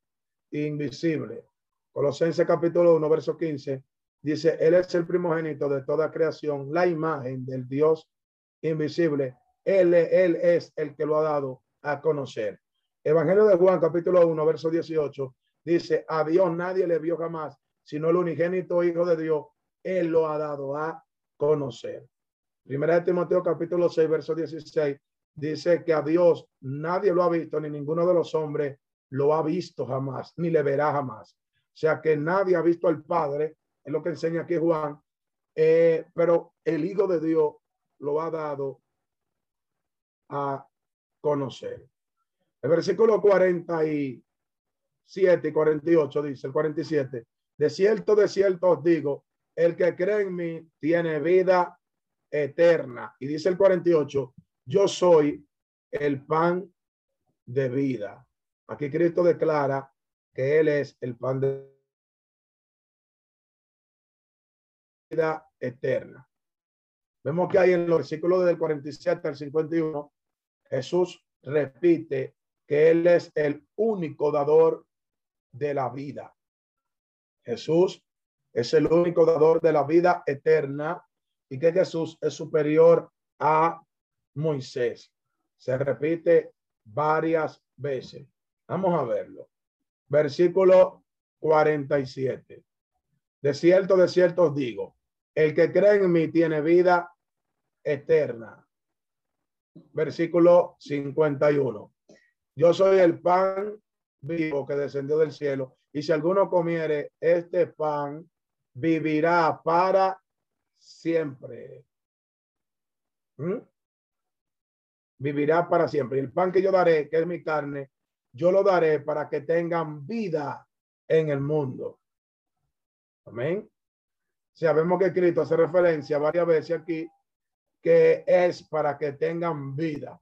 invisible. Colosenses capítulo 1, verso 15, dice, Él es el primogénito de toda creación, la imagen del Dios invisible. Él, él es el que lo ha dado a conocer. Evangelio de Juan, capítulo 1, verso 18, dice, a Dios nadie le vio jamás, sino el unigénito Hijo de Dios, Él lo ha dado a conocer. Primera de Timoteo, capítulo 6, verso 16, dice que a Dios nadie lo ha visto, ni ninguno de los hombres lo ha visto jamás, ni le verá jamás. O sea que nadie ha visto al Padre, es lo que enseña aquí Juan, eh, pero el Hijo de Dios lo ha dado a conocer. El versículo 47 7 y 48 dice el 47. De cierto, de cierto os digo, el que cree en mí tiene vida eterna. Y dice el 48, yo soy el pan de vida. Aquí Cristo declara que Él es el pan de vida eterna. Vemos que ahí en los versículos del 47 al 51, Jesús repite que Él es el único dador de la vida. Jesús es el único dador de la vida eterna y que Jesús es superior a Moisés. Se repite varias veces. Vamos a verlo. Versículo 47. De cierto, de cierto os digo, el que cree en mí tiene vida eterna. Versículo 51. Yo soy el pan vivo que descendió del cielo. Y si alguno comiere este pan, vivirá para siempre. ¿Mm? Vivirá para siempre. El pan que yo daré, que es mi carne, yo lo daré para que tengan vida en el mundo. Amén. Sabemos que Cristo hace referencia varias veces aquí que es para que tengan vida.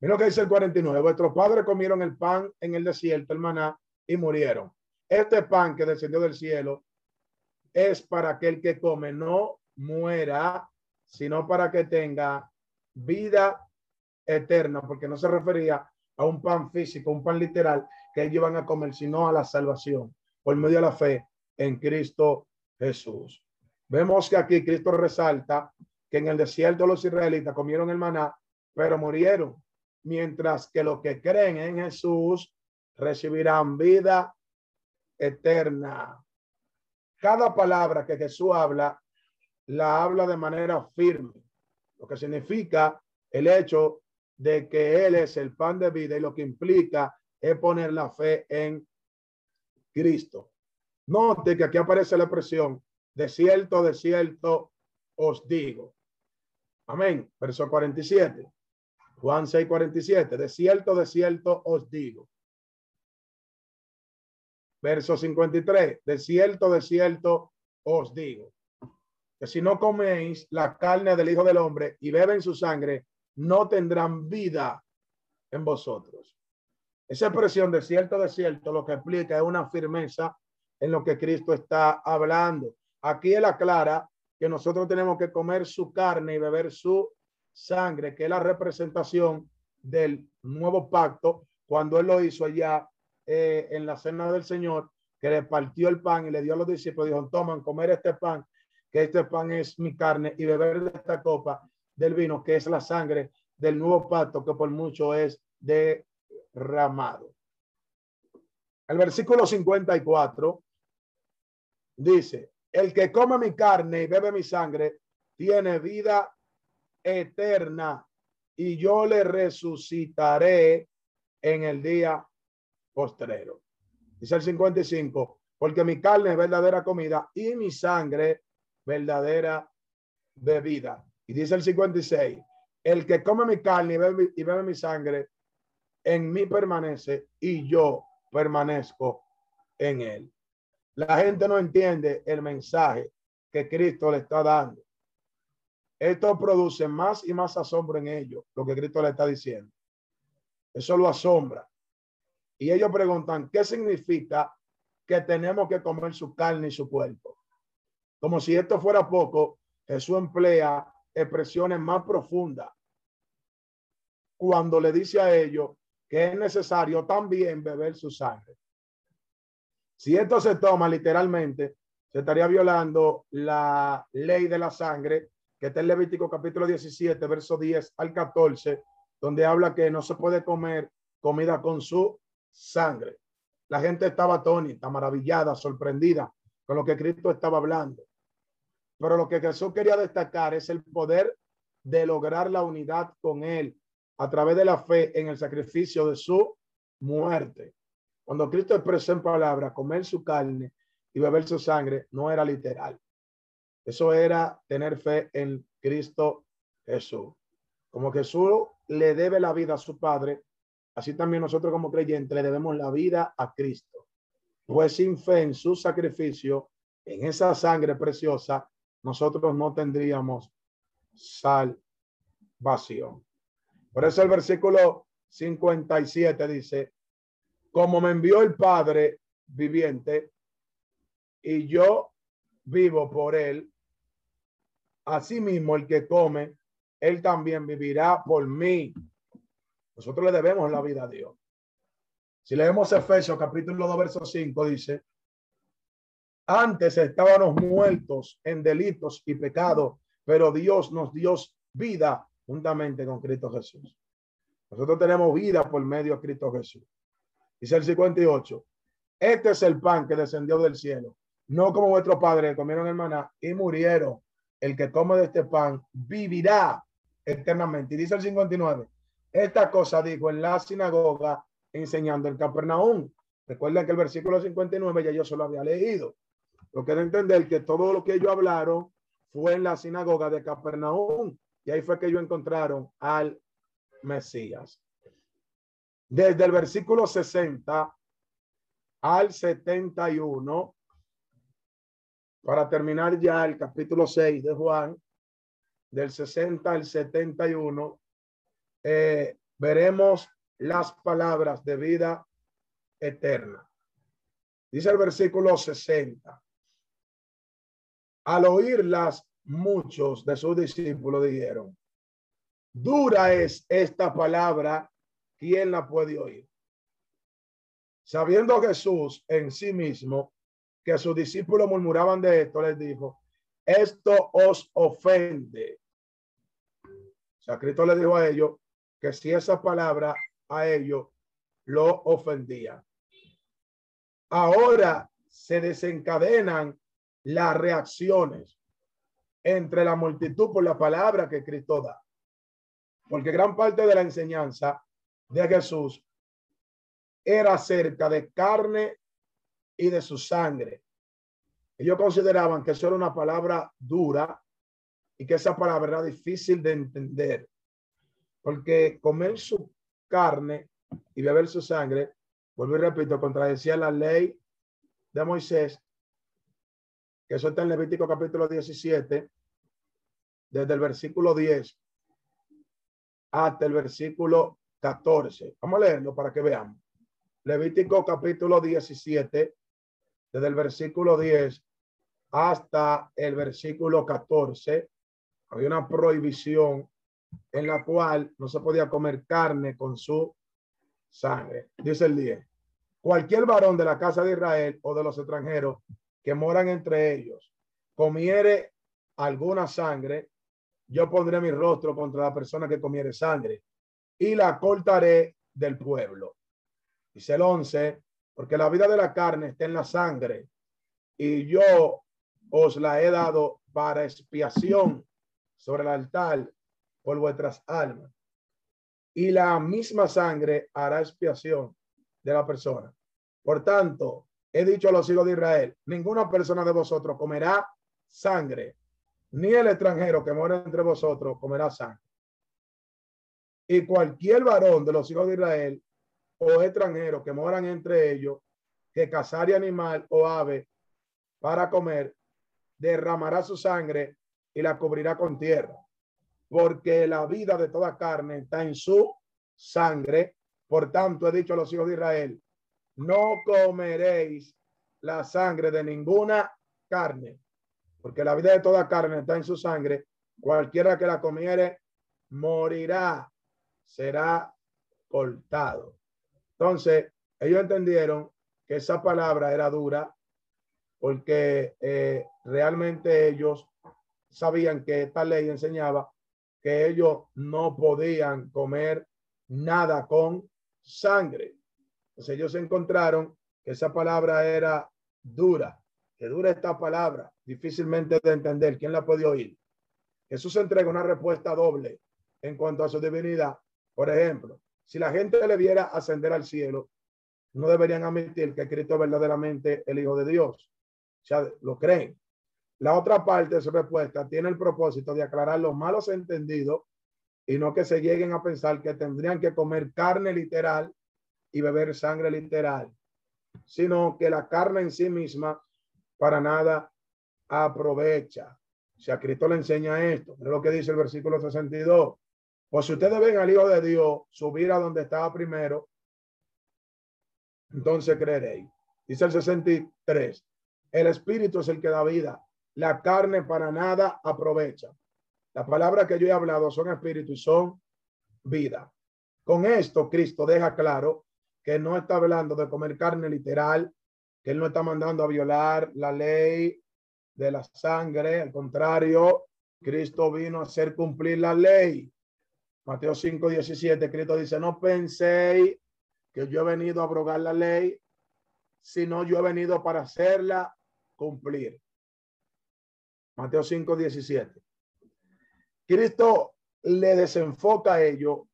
Mira lo que dice el 49. Vuestros padres comieron el pan en el desierto, el maná, y murieron. Este pan que descendió del cielo es para que el que come no muera, sino para que tenga vida eterna, porque no se refería a un pan físico, un pan literal que ellos iban a comer, sino a la salvación por medio de la fe en Cristo Jesús. Vemos que aquí Cristo resalta que en el desierto los israelitas comieron el maná, pero murieron, mientras que los que creen en Jesús recibirán vida eterna. Cada palabra que Jesús habla, la habla de manera firme, lo que significa el hecho de que Él es el pan de vida y lo que implica es poner la fe en Cristo. Note que aquí aparece la expresión, de cierto, de cierto os digo. Amén. Verso 47. Juan 6, 47. De cierto, de cierto os digo. Verso 53. De cierto, de cierto os digo. Que si no coméis la carne del Hijo del Hombre y beben su sangre, no tendrán vida en vosotros. Esa expresión de cierto, de cierto, lo que explica es una firmeza en lo que Cristo está hablando. Aquí él aclara que nosotros tenemos que comer su carne y beber su sangre, que es la representación del nuevo pacto, cuando él lo hizo allá eh, en la cena del Señor, que le partió el pan y le dio a los discípulos, dijo, toman, comer este pan, que este pan es mi carne, y beber esta copa del vino, que es la sangre del nuevo pacto, que por mucho es derramado. El versículo 54 dice, el que come mi carne y bebe mi sangre tiene vida eterna y yo le resucitaré en el día postrero. Dice el 55, porque mi carne es verdadera comida y mi sangre verdadera bebida. Y dice el 56, el que come mi carne y bebe, y bebe mi sangre, en mí permanece y yo permanezco en él. La gente no entiende el mensaje que Cristo le está dando. Esto produce más y más asombro en ellos, lo que Cristo le está diciendo. Eso lo asombra. Y ellos preguntan, ¿qué significa que tenemos que comer su carne y su cuerpo? Como si esto fuera poco, Jesús emplea expresiones más profundas cuando le dice a ellos que es necesario también beber su sangre. Si esto se toma literalmente, se estaría violando la ley de la sangre, que está en Levítico capítulo 17, verso 10 al 14, donde habla que no se puede comer comida con su sangre. La gente estaba atónita, maravillada, sorprendida con lo que Cristo estaba hablando. Pero lo que Jesús quería destacar es el poder de lograr la unidad con Él a través de la fe en el sacrificio de su muerte. Cuando Cristo expresó en palabras comer su carne y beber su sangre, no era literal. Eso era tener fe en Cristo Jesús. Como Jesús le debe la vida a su Padre, así también nosotros como creyentes le debemos la vida a Cristo. pues sin fe en su sacrificio, en esa sangre preciosa, nosotros no tendríamos salvación. Por eso el versículo 57 dice, como me envió el Padre viviente y yo vivo por él, asimismo el que come, él también vivirá por mí. Nosotros le debemos la vida a Dios. Si leemos Efesios capítulo 2, verso 5, dice, antes estábamos muertos en delitos y pecados, pero Dios nos dio vida juntamente con Cristo Jesús. Nosotros tenemos vida por medio de Cristo Jesús. Dice el 58. Este es el pan que descendió del cielo, no como vuestros padres comieron el maná y murieron. El que come de este pan vivirá eternamente. Y dice el 59. Esta cosa dijo en la sinagoga enseñando el Capernaum. Recuerden que el versículo 59 ya yo solo había leído. Lo que entender que todo lo que ellos hablaron fue en la sinagoga de Capernaum. Y ahí fue que ellos encontraron al Mesías. Desde el versículo 60 al 71, para terminar ya el capítulo 6 de Juan, del 60 al 71, eh, veremos las palabras de vida eterna. Dice el versículo 60. Al oírlas, muchos de sus discípulos dijeron, dura es esta palabra, ¿quién la puede oír? Sabiendo Jesús en sí mismo que sus discípulos murmuraban de esto, les dijo, esto os ofende. O sea, Cristo le dijo a ellos que si esa palabra a ellos lo ofendía. Ahora se desencadenan las reacciones entre la multitud por la palabra que Cristo da. Porque gran parte de la enseñanza de Jesús era acerca de carne y de su sangre. Ellos consideraban que eso era una palabra dura y que esa palabra era difícil de entender. Porque comer su carne y beber su sangre, vuelvo y repito, contradecía la ley de Moisés que eso está en Levítico capítulo 17, desde el versículo 10 hasta el versículo 14. Vamos a leerlo para que veamos. Levítico capítulo 17, desde el versículo 10 hasta el versículo 14, había una prohibición en la cual no se podía comer carne con su sangre. Dice el 10. Cualquier varón de la casa de Israel o de los extranjeros que moran entre ellos comiere alguna sangre, yo pondré mi rostro contra la persona que comiere sangre y la cortaré del pueblo. Dice el 11, porque la vida de la carne está en la sangre y yo os la he dado para expiación sobre el altar por vuestras almas. Y la misma sangre hará expiación de la persona. Por tanto, he dicho a los hijos de Israel, ninguna persona de vosotros comerá sangre, ni el extranjero que mora entre vosotros comerá sangre. Y cualquier varón de los hijos de Israel o extranjero que moran entre ellos, que cazare animal o ave para comer, derramará su sangre y la cubrirá con tierra. Porque la vida de toda carne está en su sangre. Por tanto, he dicho a los hijos de Israel, no comeréis la sangre de ninguna carne, porque la vida de toda carne está en su sangre. Cualquiera que la comiere morirá, será cortado. Entonces, ellos entendieron que esa palabra era dura porque eh, realmente ellos sabían que esta ley enseñaba que ellos no podían comer nada con sangre. Entonces ellos encontraron que esa palabra era dura, que dura esta palabra, difícilmente de entender. ¿Quién la puede oír? Jesús entrega una respuesta doble en cuanto a su divinidad. Por ejemplo, si la gente le viera ascender al cielo, no deberían admitir que Cristo verdaderamente el Hijo de Dios. O sea, lo creen. La otra parte de su respuesta tiene el propósito de aclarar los malos entendidos y no que se lleguen a pensar que tendrían que comer carne literal y beber sangre literal. sino que la carne en sí misma para nada aprovecha. O sea, Cristo le enseña esto. Es lo que dice el versículo 62. Pues si ustedes ven al Hijo de Dios subir a donde estaba primero, entonces creeréis. Dice el 63. El Espíritu es el que da vida. La carne para nada aprovecha. Las palabras que yo he hablado son espíritu y son vida. Con esto, Cristo deja claro que no está hablando de comer carne literal, que él no está mandando a violar la ley de la sangre. Al contrario, Cristo vino a hacer cumplir la ley. Mateo 5, 17, Cristo dice, no penséis que yo he venido a abrogar la ley, sino yo he venido para hacerla cumplir. Mateo 5, 17. Cristo le desenfoca a ello,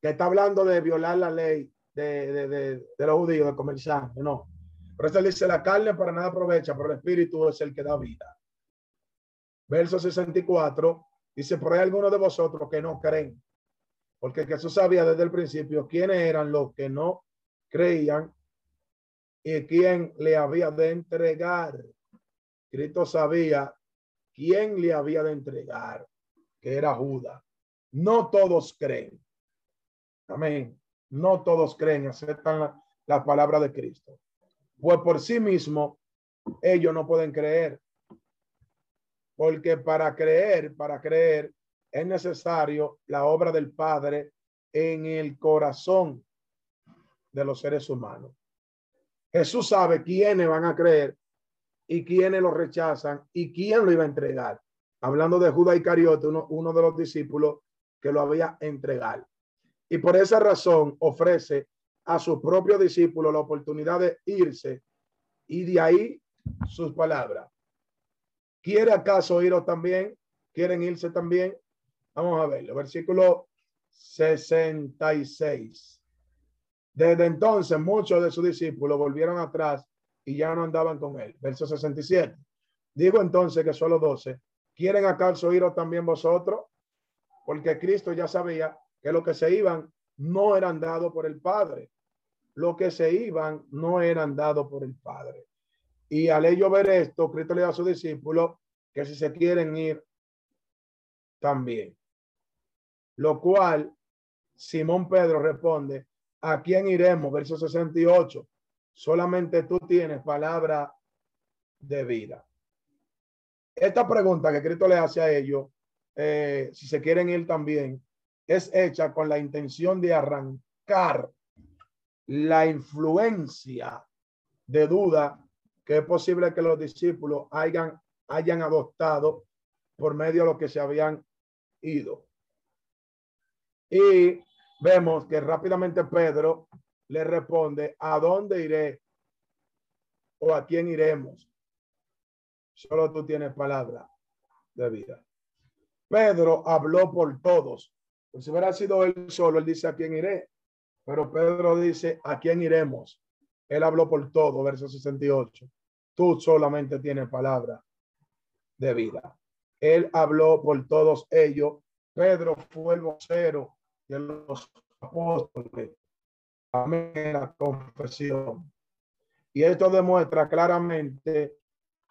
que está hablando de violar la ley de, de, de, de los judíos, de comer sangre, no. Por eso dice, la carne para nada aprovecha, pero el espíritu es el que da vida. Verso 64 dice, por hay algunos de vosotros que no creen, porque Jesús sabía desde el principio quiénes eran los que no creían y quién le había de entregar. Cristo sabía quién le había de entregar, que era Judas. No todos creen. Amén. No todos creen, aceptan la, la palabra de Cristo pues por sí mismo ellos no pueden creer. Porque para creer, para creer, es necesario la obra del Padre en el corazón de los seres humanos. Jesús sabe quiénes van a creer y quiénes lo rechazan y quién lo iba a entregar. Hablando de Judas Iscariote, uno, uno de los discípulos que lo había entregado. Y por esa razón ofrece a su propio discípulo la oportunidad de irse y de ahí sus palabras. ¿Quiere acaso iros también? ¿Quieren irse también? Vamos a verlo. Versículo 66. Desde entonces muchos de sus discípulos volvieron atrás y ya no andaban con él. Verso 67. Digo entonces que solo 12. ¿Quieren acaso iros también vosotros? Porque Cristo ya sabía que lo que se iban no eran dados por el Padre, lo que se iban no eran dados por el Padre. Y al ello ver esto, Cristo le da a sus discípulos que si se quieren ir, también. Lo cual, Simón Pedro responde, ¿a quién iremos? Verso 68. Solamente tú tienes palabra de vida. Esta pregunta que Cristo le hace a ellos, eh, si se quieren ir también, es hecha con la intención de arrancar la influencia de duda que es posible que los discípulos hayan, hayan adoptado por medio de lo que se habían ido. Y vemos que rápidamente Pedro le responde, ¿a dónde iré? ¿O a quién iremos? Solo tú tienes palabra de vida. Pedro habló por todos. Pues si hubiera sido él solo, él dice, ¿a quién iré? Pero Pedro dice, ¿a quién iremos? Él habló por todo, verso 68. Tú solamente tienes palabra de vida. Él habló por todos ellos. Pedro fue el vocero de los apóstoles. Amén. La confesión. Y esto demuestra claramente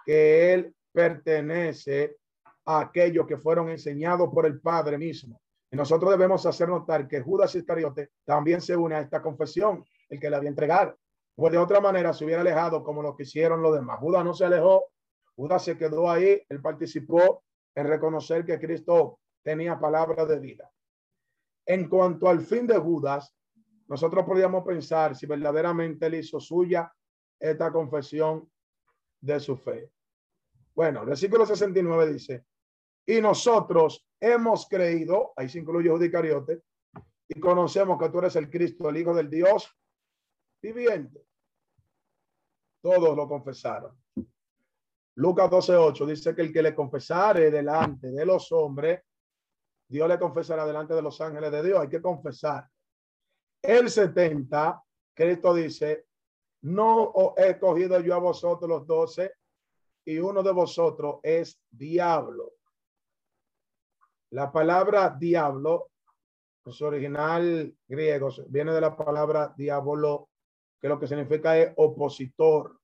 que él pertenece a aquellos que fueron enseñados por el Padre mismo. Y nosotros debemos hacer notar que Judas Iscariote también se une a esta confesión, el que le había entregado. Pues de otra manera se hubiera alejado como lo que hicieron los demás. Judas no se alejó, Judas se quedó ahí, él participó en reconocer que Cristo tenía palabra de vida. En cuanto al fin de Judas, nosotros podríamos pensar si verdaderamente él hizo suya esta confesión de su fe. Bueno, el versículo 69 dice, y nosotros hemos creído, ahí se incluye Judicariote, y conocemos que tú eres el Cristo, el Hijo del Dios viviente. Todos lo confesaron. Lucas 12:8 dice que el que le confesare delante de los hombres, Dios le confesará delante de los ángeles de Dios. Hay que confesar. El 70, Cristo dice, no he cogido yo a vosotros los doce y uno de vosotros es diablo. La palabra diablo, su original griego, viene de la palabra diablo, que lo que significa es opositor,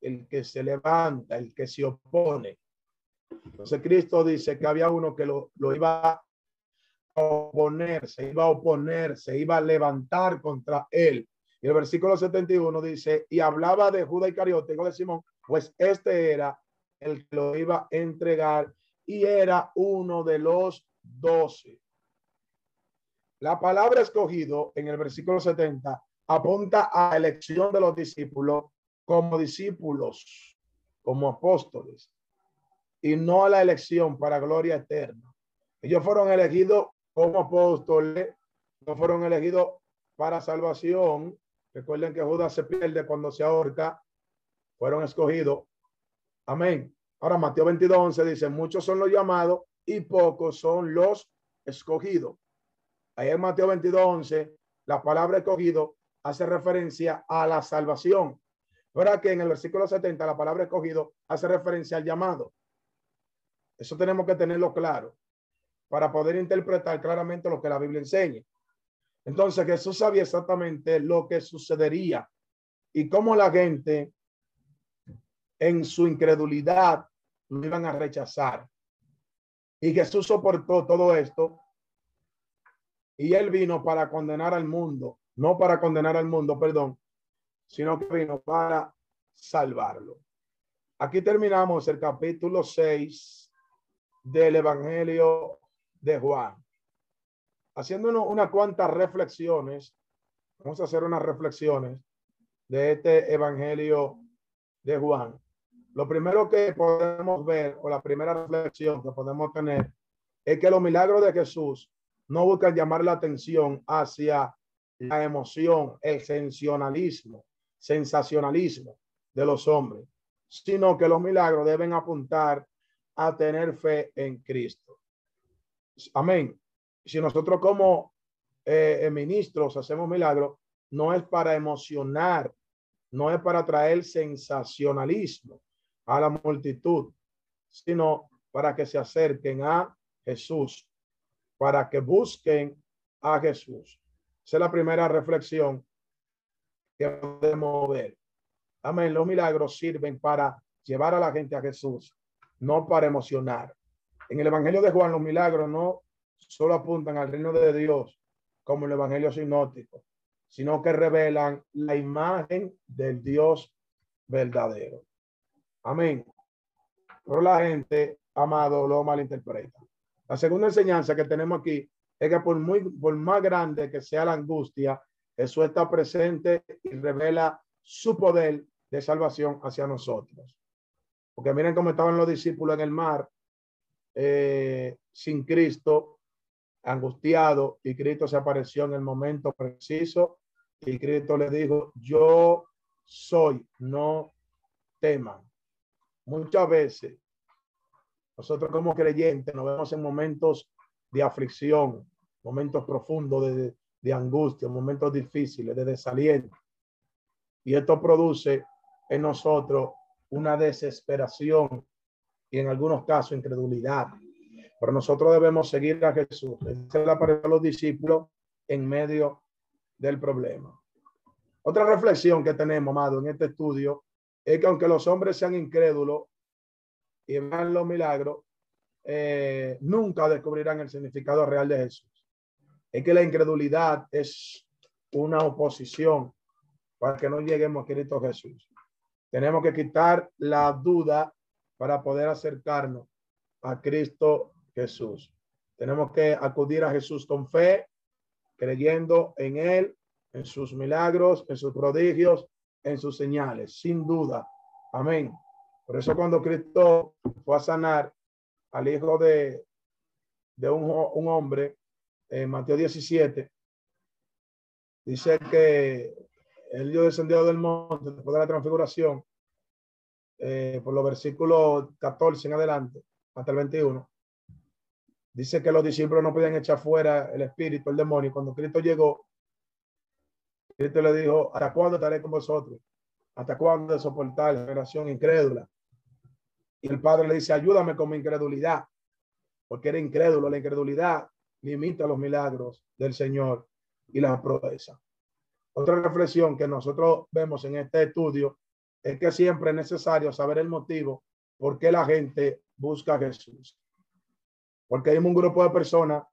el que se levanta, el que se opone. Entonces Cristo dice que había uno que lo, lo iba a oponer, se iba a oponer, se iba a levantar contra él. Y el versículo 71 dice, y hablaba de Judas Iscariote, hijo de Simón, pues este era el que lo iba a entregar y era uno de los doce. La palabra escogido en el versículo 70 apunta a elección de los discípulos como discípulos, como apóstoles, y no a la elección para gloria eterna. Ellos fueron elegidos como apóstoles, no fueron elegidos para salvación. Recuerden que Judas se pierde cuando se ahorca. Fueron escogidos. Amén. Ahora Mateo 22, 11 dice, muchos son los llamados y pocos son los escogidos. Ahí en Mateo 22, 11, la palabra escogido hace referencia a la salvación. Ahora que en el versículo 70 la palabra escogido hace referencia al llamado. Eso tenemos que tenerlo claro para poder interpretar claramente lo que la Biblia enseña. Entonces Jesús sabía exactamente lo que sucedería y cómo la gente en su incredulidad lo iban a rechazar. Y Jesús soportó todo esto y él vino para condenar al mundo, no para condenar al mundo, perdón, sino que vino para salvarlo. Aquí terminamos el capítulo 6 del Evangelio de Juan. Haciendo unas cuantas reflexiones, vamos a hacer unas reflexiones de este Evangelio de Juan. Lo primero que podemos ver, o la primera reflexión que podemos tener, es que los milagros de Jesús no buscan llamar la atención hacia la emoción, el sensacionalismo, sensacionalismo de los hombres, sino que los milagros deben apuntar a tener fe en Cristo. Amén. Si nosotros como eh, eh, ministros hacemos milagros, no es para emocionar, no es para traer sensacionalismo a la multitud, sino para que se acerquen a Jesús, para que busquen a Jesús. Esa es la primera reflexión que podemos ver. Amén. Los milagros sirven para llevar a la gente a Jesús, no para emocionar. En el Evangelio de Juan, los milagros no solo apuntan al reino de Dios como el Evangelio sinótico, sino que revelan la imagen del Dios verdadero. Amén. Pero la gente, amado, lo malinterpreta. La segunda enseñanza que tenemos aquí es que por, muy, por más grande que sea la angustia, Jesús está presente y revela su poder de salvación hacia nosotros. Porque miren cómo estaban los discípulos en el mar eh, sin Cristo, angustiado, y Cristo se apareció en el momento preciso y Cristo le dijo, yo soy, no teman. Muchas veces nosotros como creyentes nos vemos en momentos de aflicción, momentos profundos de, de angustia, momentos difíciles, de desaliento. Y esto produce en nosotros una desesperación y en algunos casos incredulidad. Pero nosotros debemos seguir a Jesús. Es la de los discípulos en medio del problema. Otra reflexión que tenemos, amado, en este estudio es que aunque los hombres sean incrédulos y vean los milagros, eh, nunca descubrirán el significado real de Jesús. Es que la incredulidad es una oposición para que no lleguemos a Cristo Jesús. Tenemos que quitar la duda para poder acercarnos a Cristo Jesús. Tenemos que acudir a Jesús con fe, creyendo en Él, en sus milagros, en sus prodigios, en sus señales, sin duda. Amén. Por eso cuando Cristo fue a sanar al hijo de, de un, un hombre, en Mateo 17, dice que Dios descendió del monte después de la transfiguración, eh, por los versículos 14 en adelante, hasta el 21. Dice que los discípulos no podían echar fuera el espíritu, el demonio. Cuando Cristo llegó, Cristo le dijo, ¿hasta cuándo estaré con vosotros? ¿Hasta cuándo soportar la generación incrédula? Y el Padre le dice, ayúdame con mi incredulidad, porque era incrédulo. La incredulidad limita los milagros del Señor y las proezas. Otra reflexión que nosotros vemos en este estudio es que siempre es necesario saber el motivo por qué la gente busca a Jesús. Porque hay un grupo de personas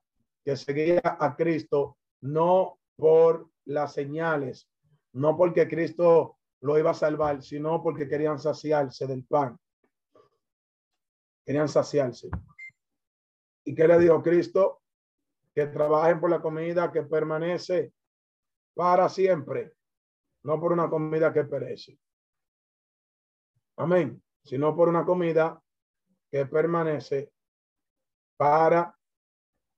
que seguía a Cristo no por las señales, no porque Cristo lo iba a salvar, sino porque querían saciarse del pan. Querían saciarse. ¿Y qué le dijo Cristo? Que trabajen por la comida que permanece para siempre, no por una comida que perece. Amén. Sino por una comida que permanece para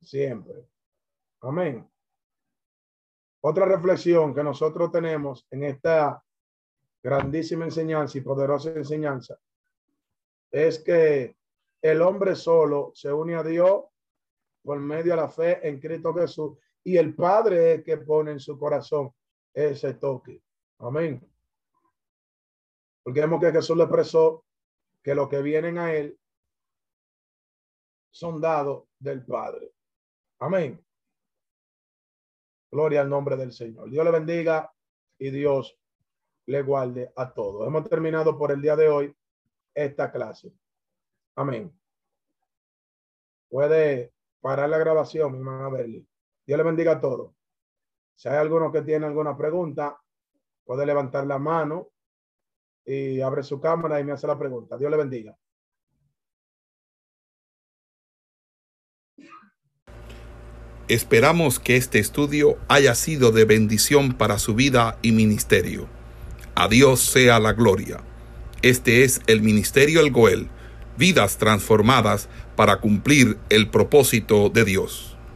siempre. Amén. Otra reflexión que nosotros tenemos en esta grandísima enseñanza y poderosa enseñanza es que el hombre solo se une a Dios por medio de la fe en Cristo Jesús y el Padre es que pone en su corazón ese toque. Amén. Porque vemos que Jesús le expresó que los que vienen a él son dados del Padre. Amén. Gloria al nombre del Señor. Dios le bendiga y Dios le guarde a todos. Hemos terminado por el día de hoy esta clase. Amén. Puede parar la grabación, mi hermana Berli. Dios le bendiga a todos. Si hay alguno que tiene alguna pregunta, puede levantar la mano y abre su cámara y me hace la pregunta. Dios le bendiga. Esperamos que este estudio haya sido de bendición para su vida y ministerio. A Dios sea la gloria. Este es el Ministerio El Goel, vidas transformadas para cumplir el propósito de Dios.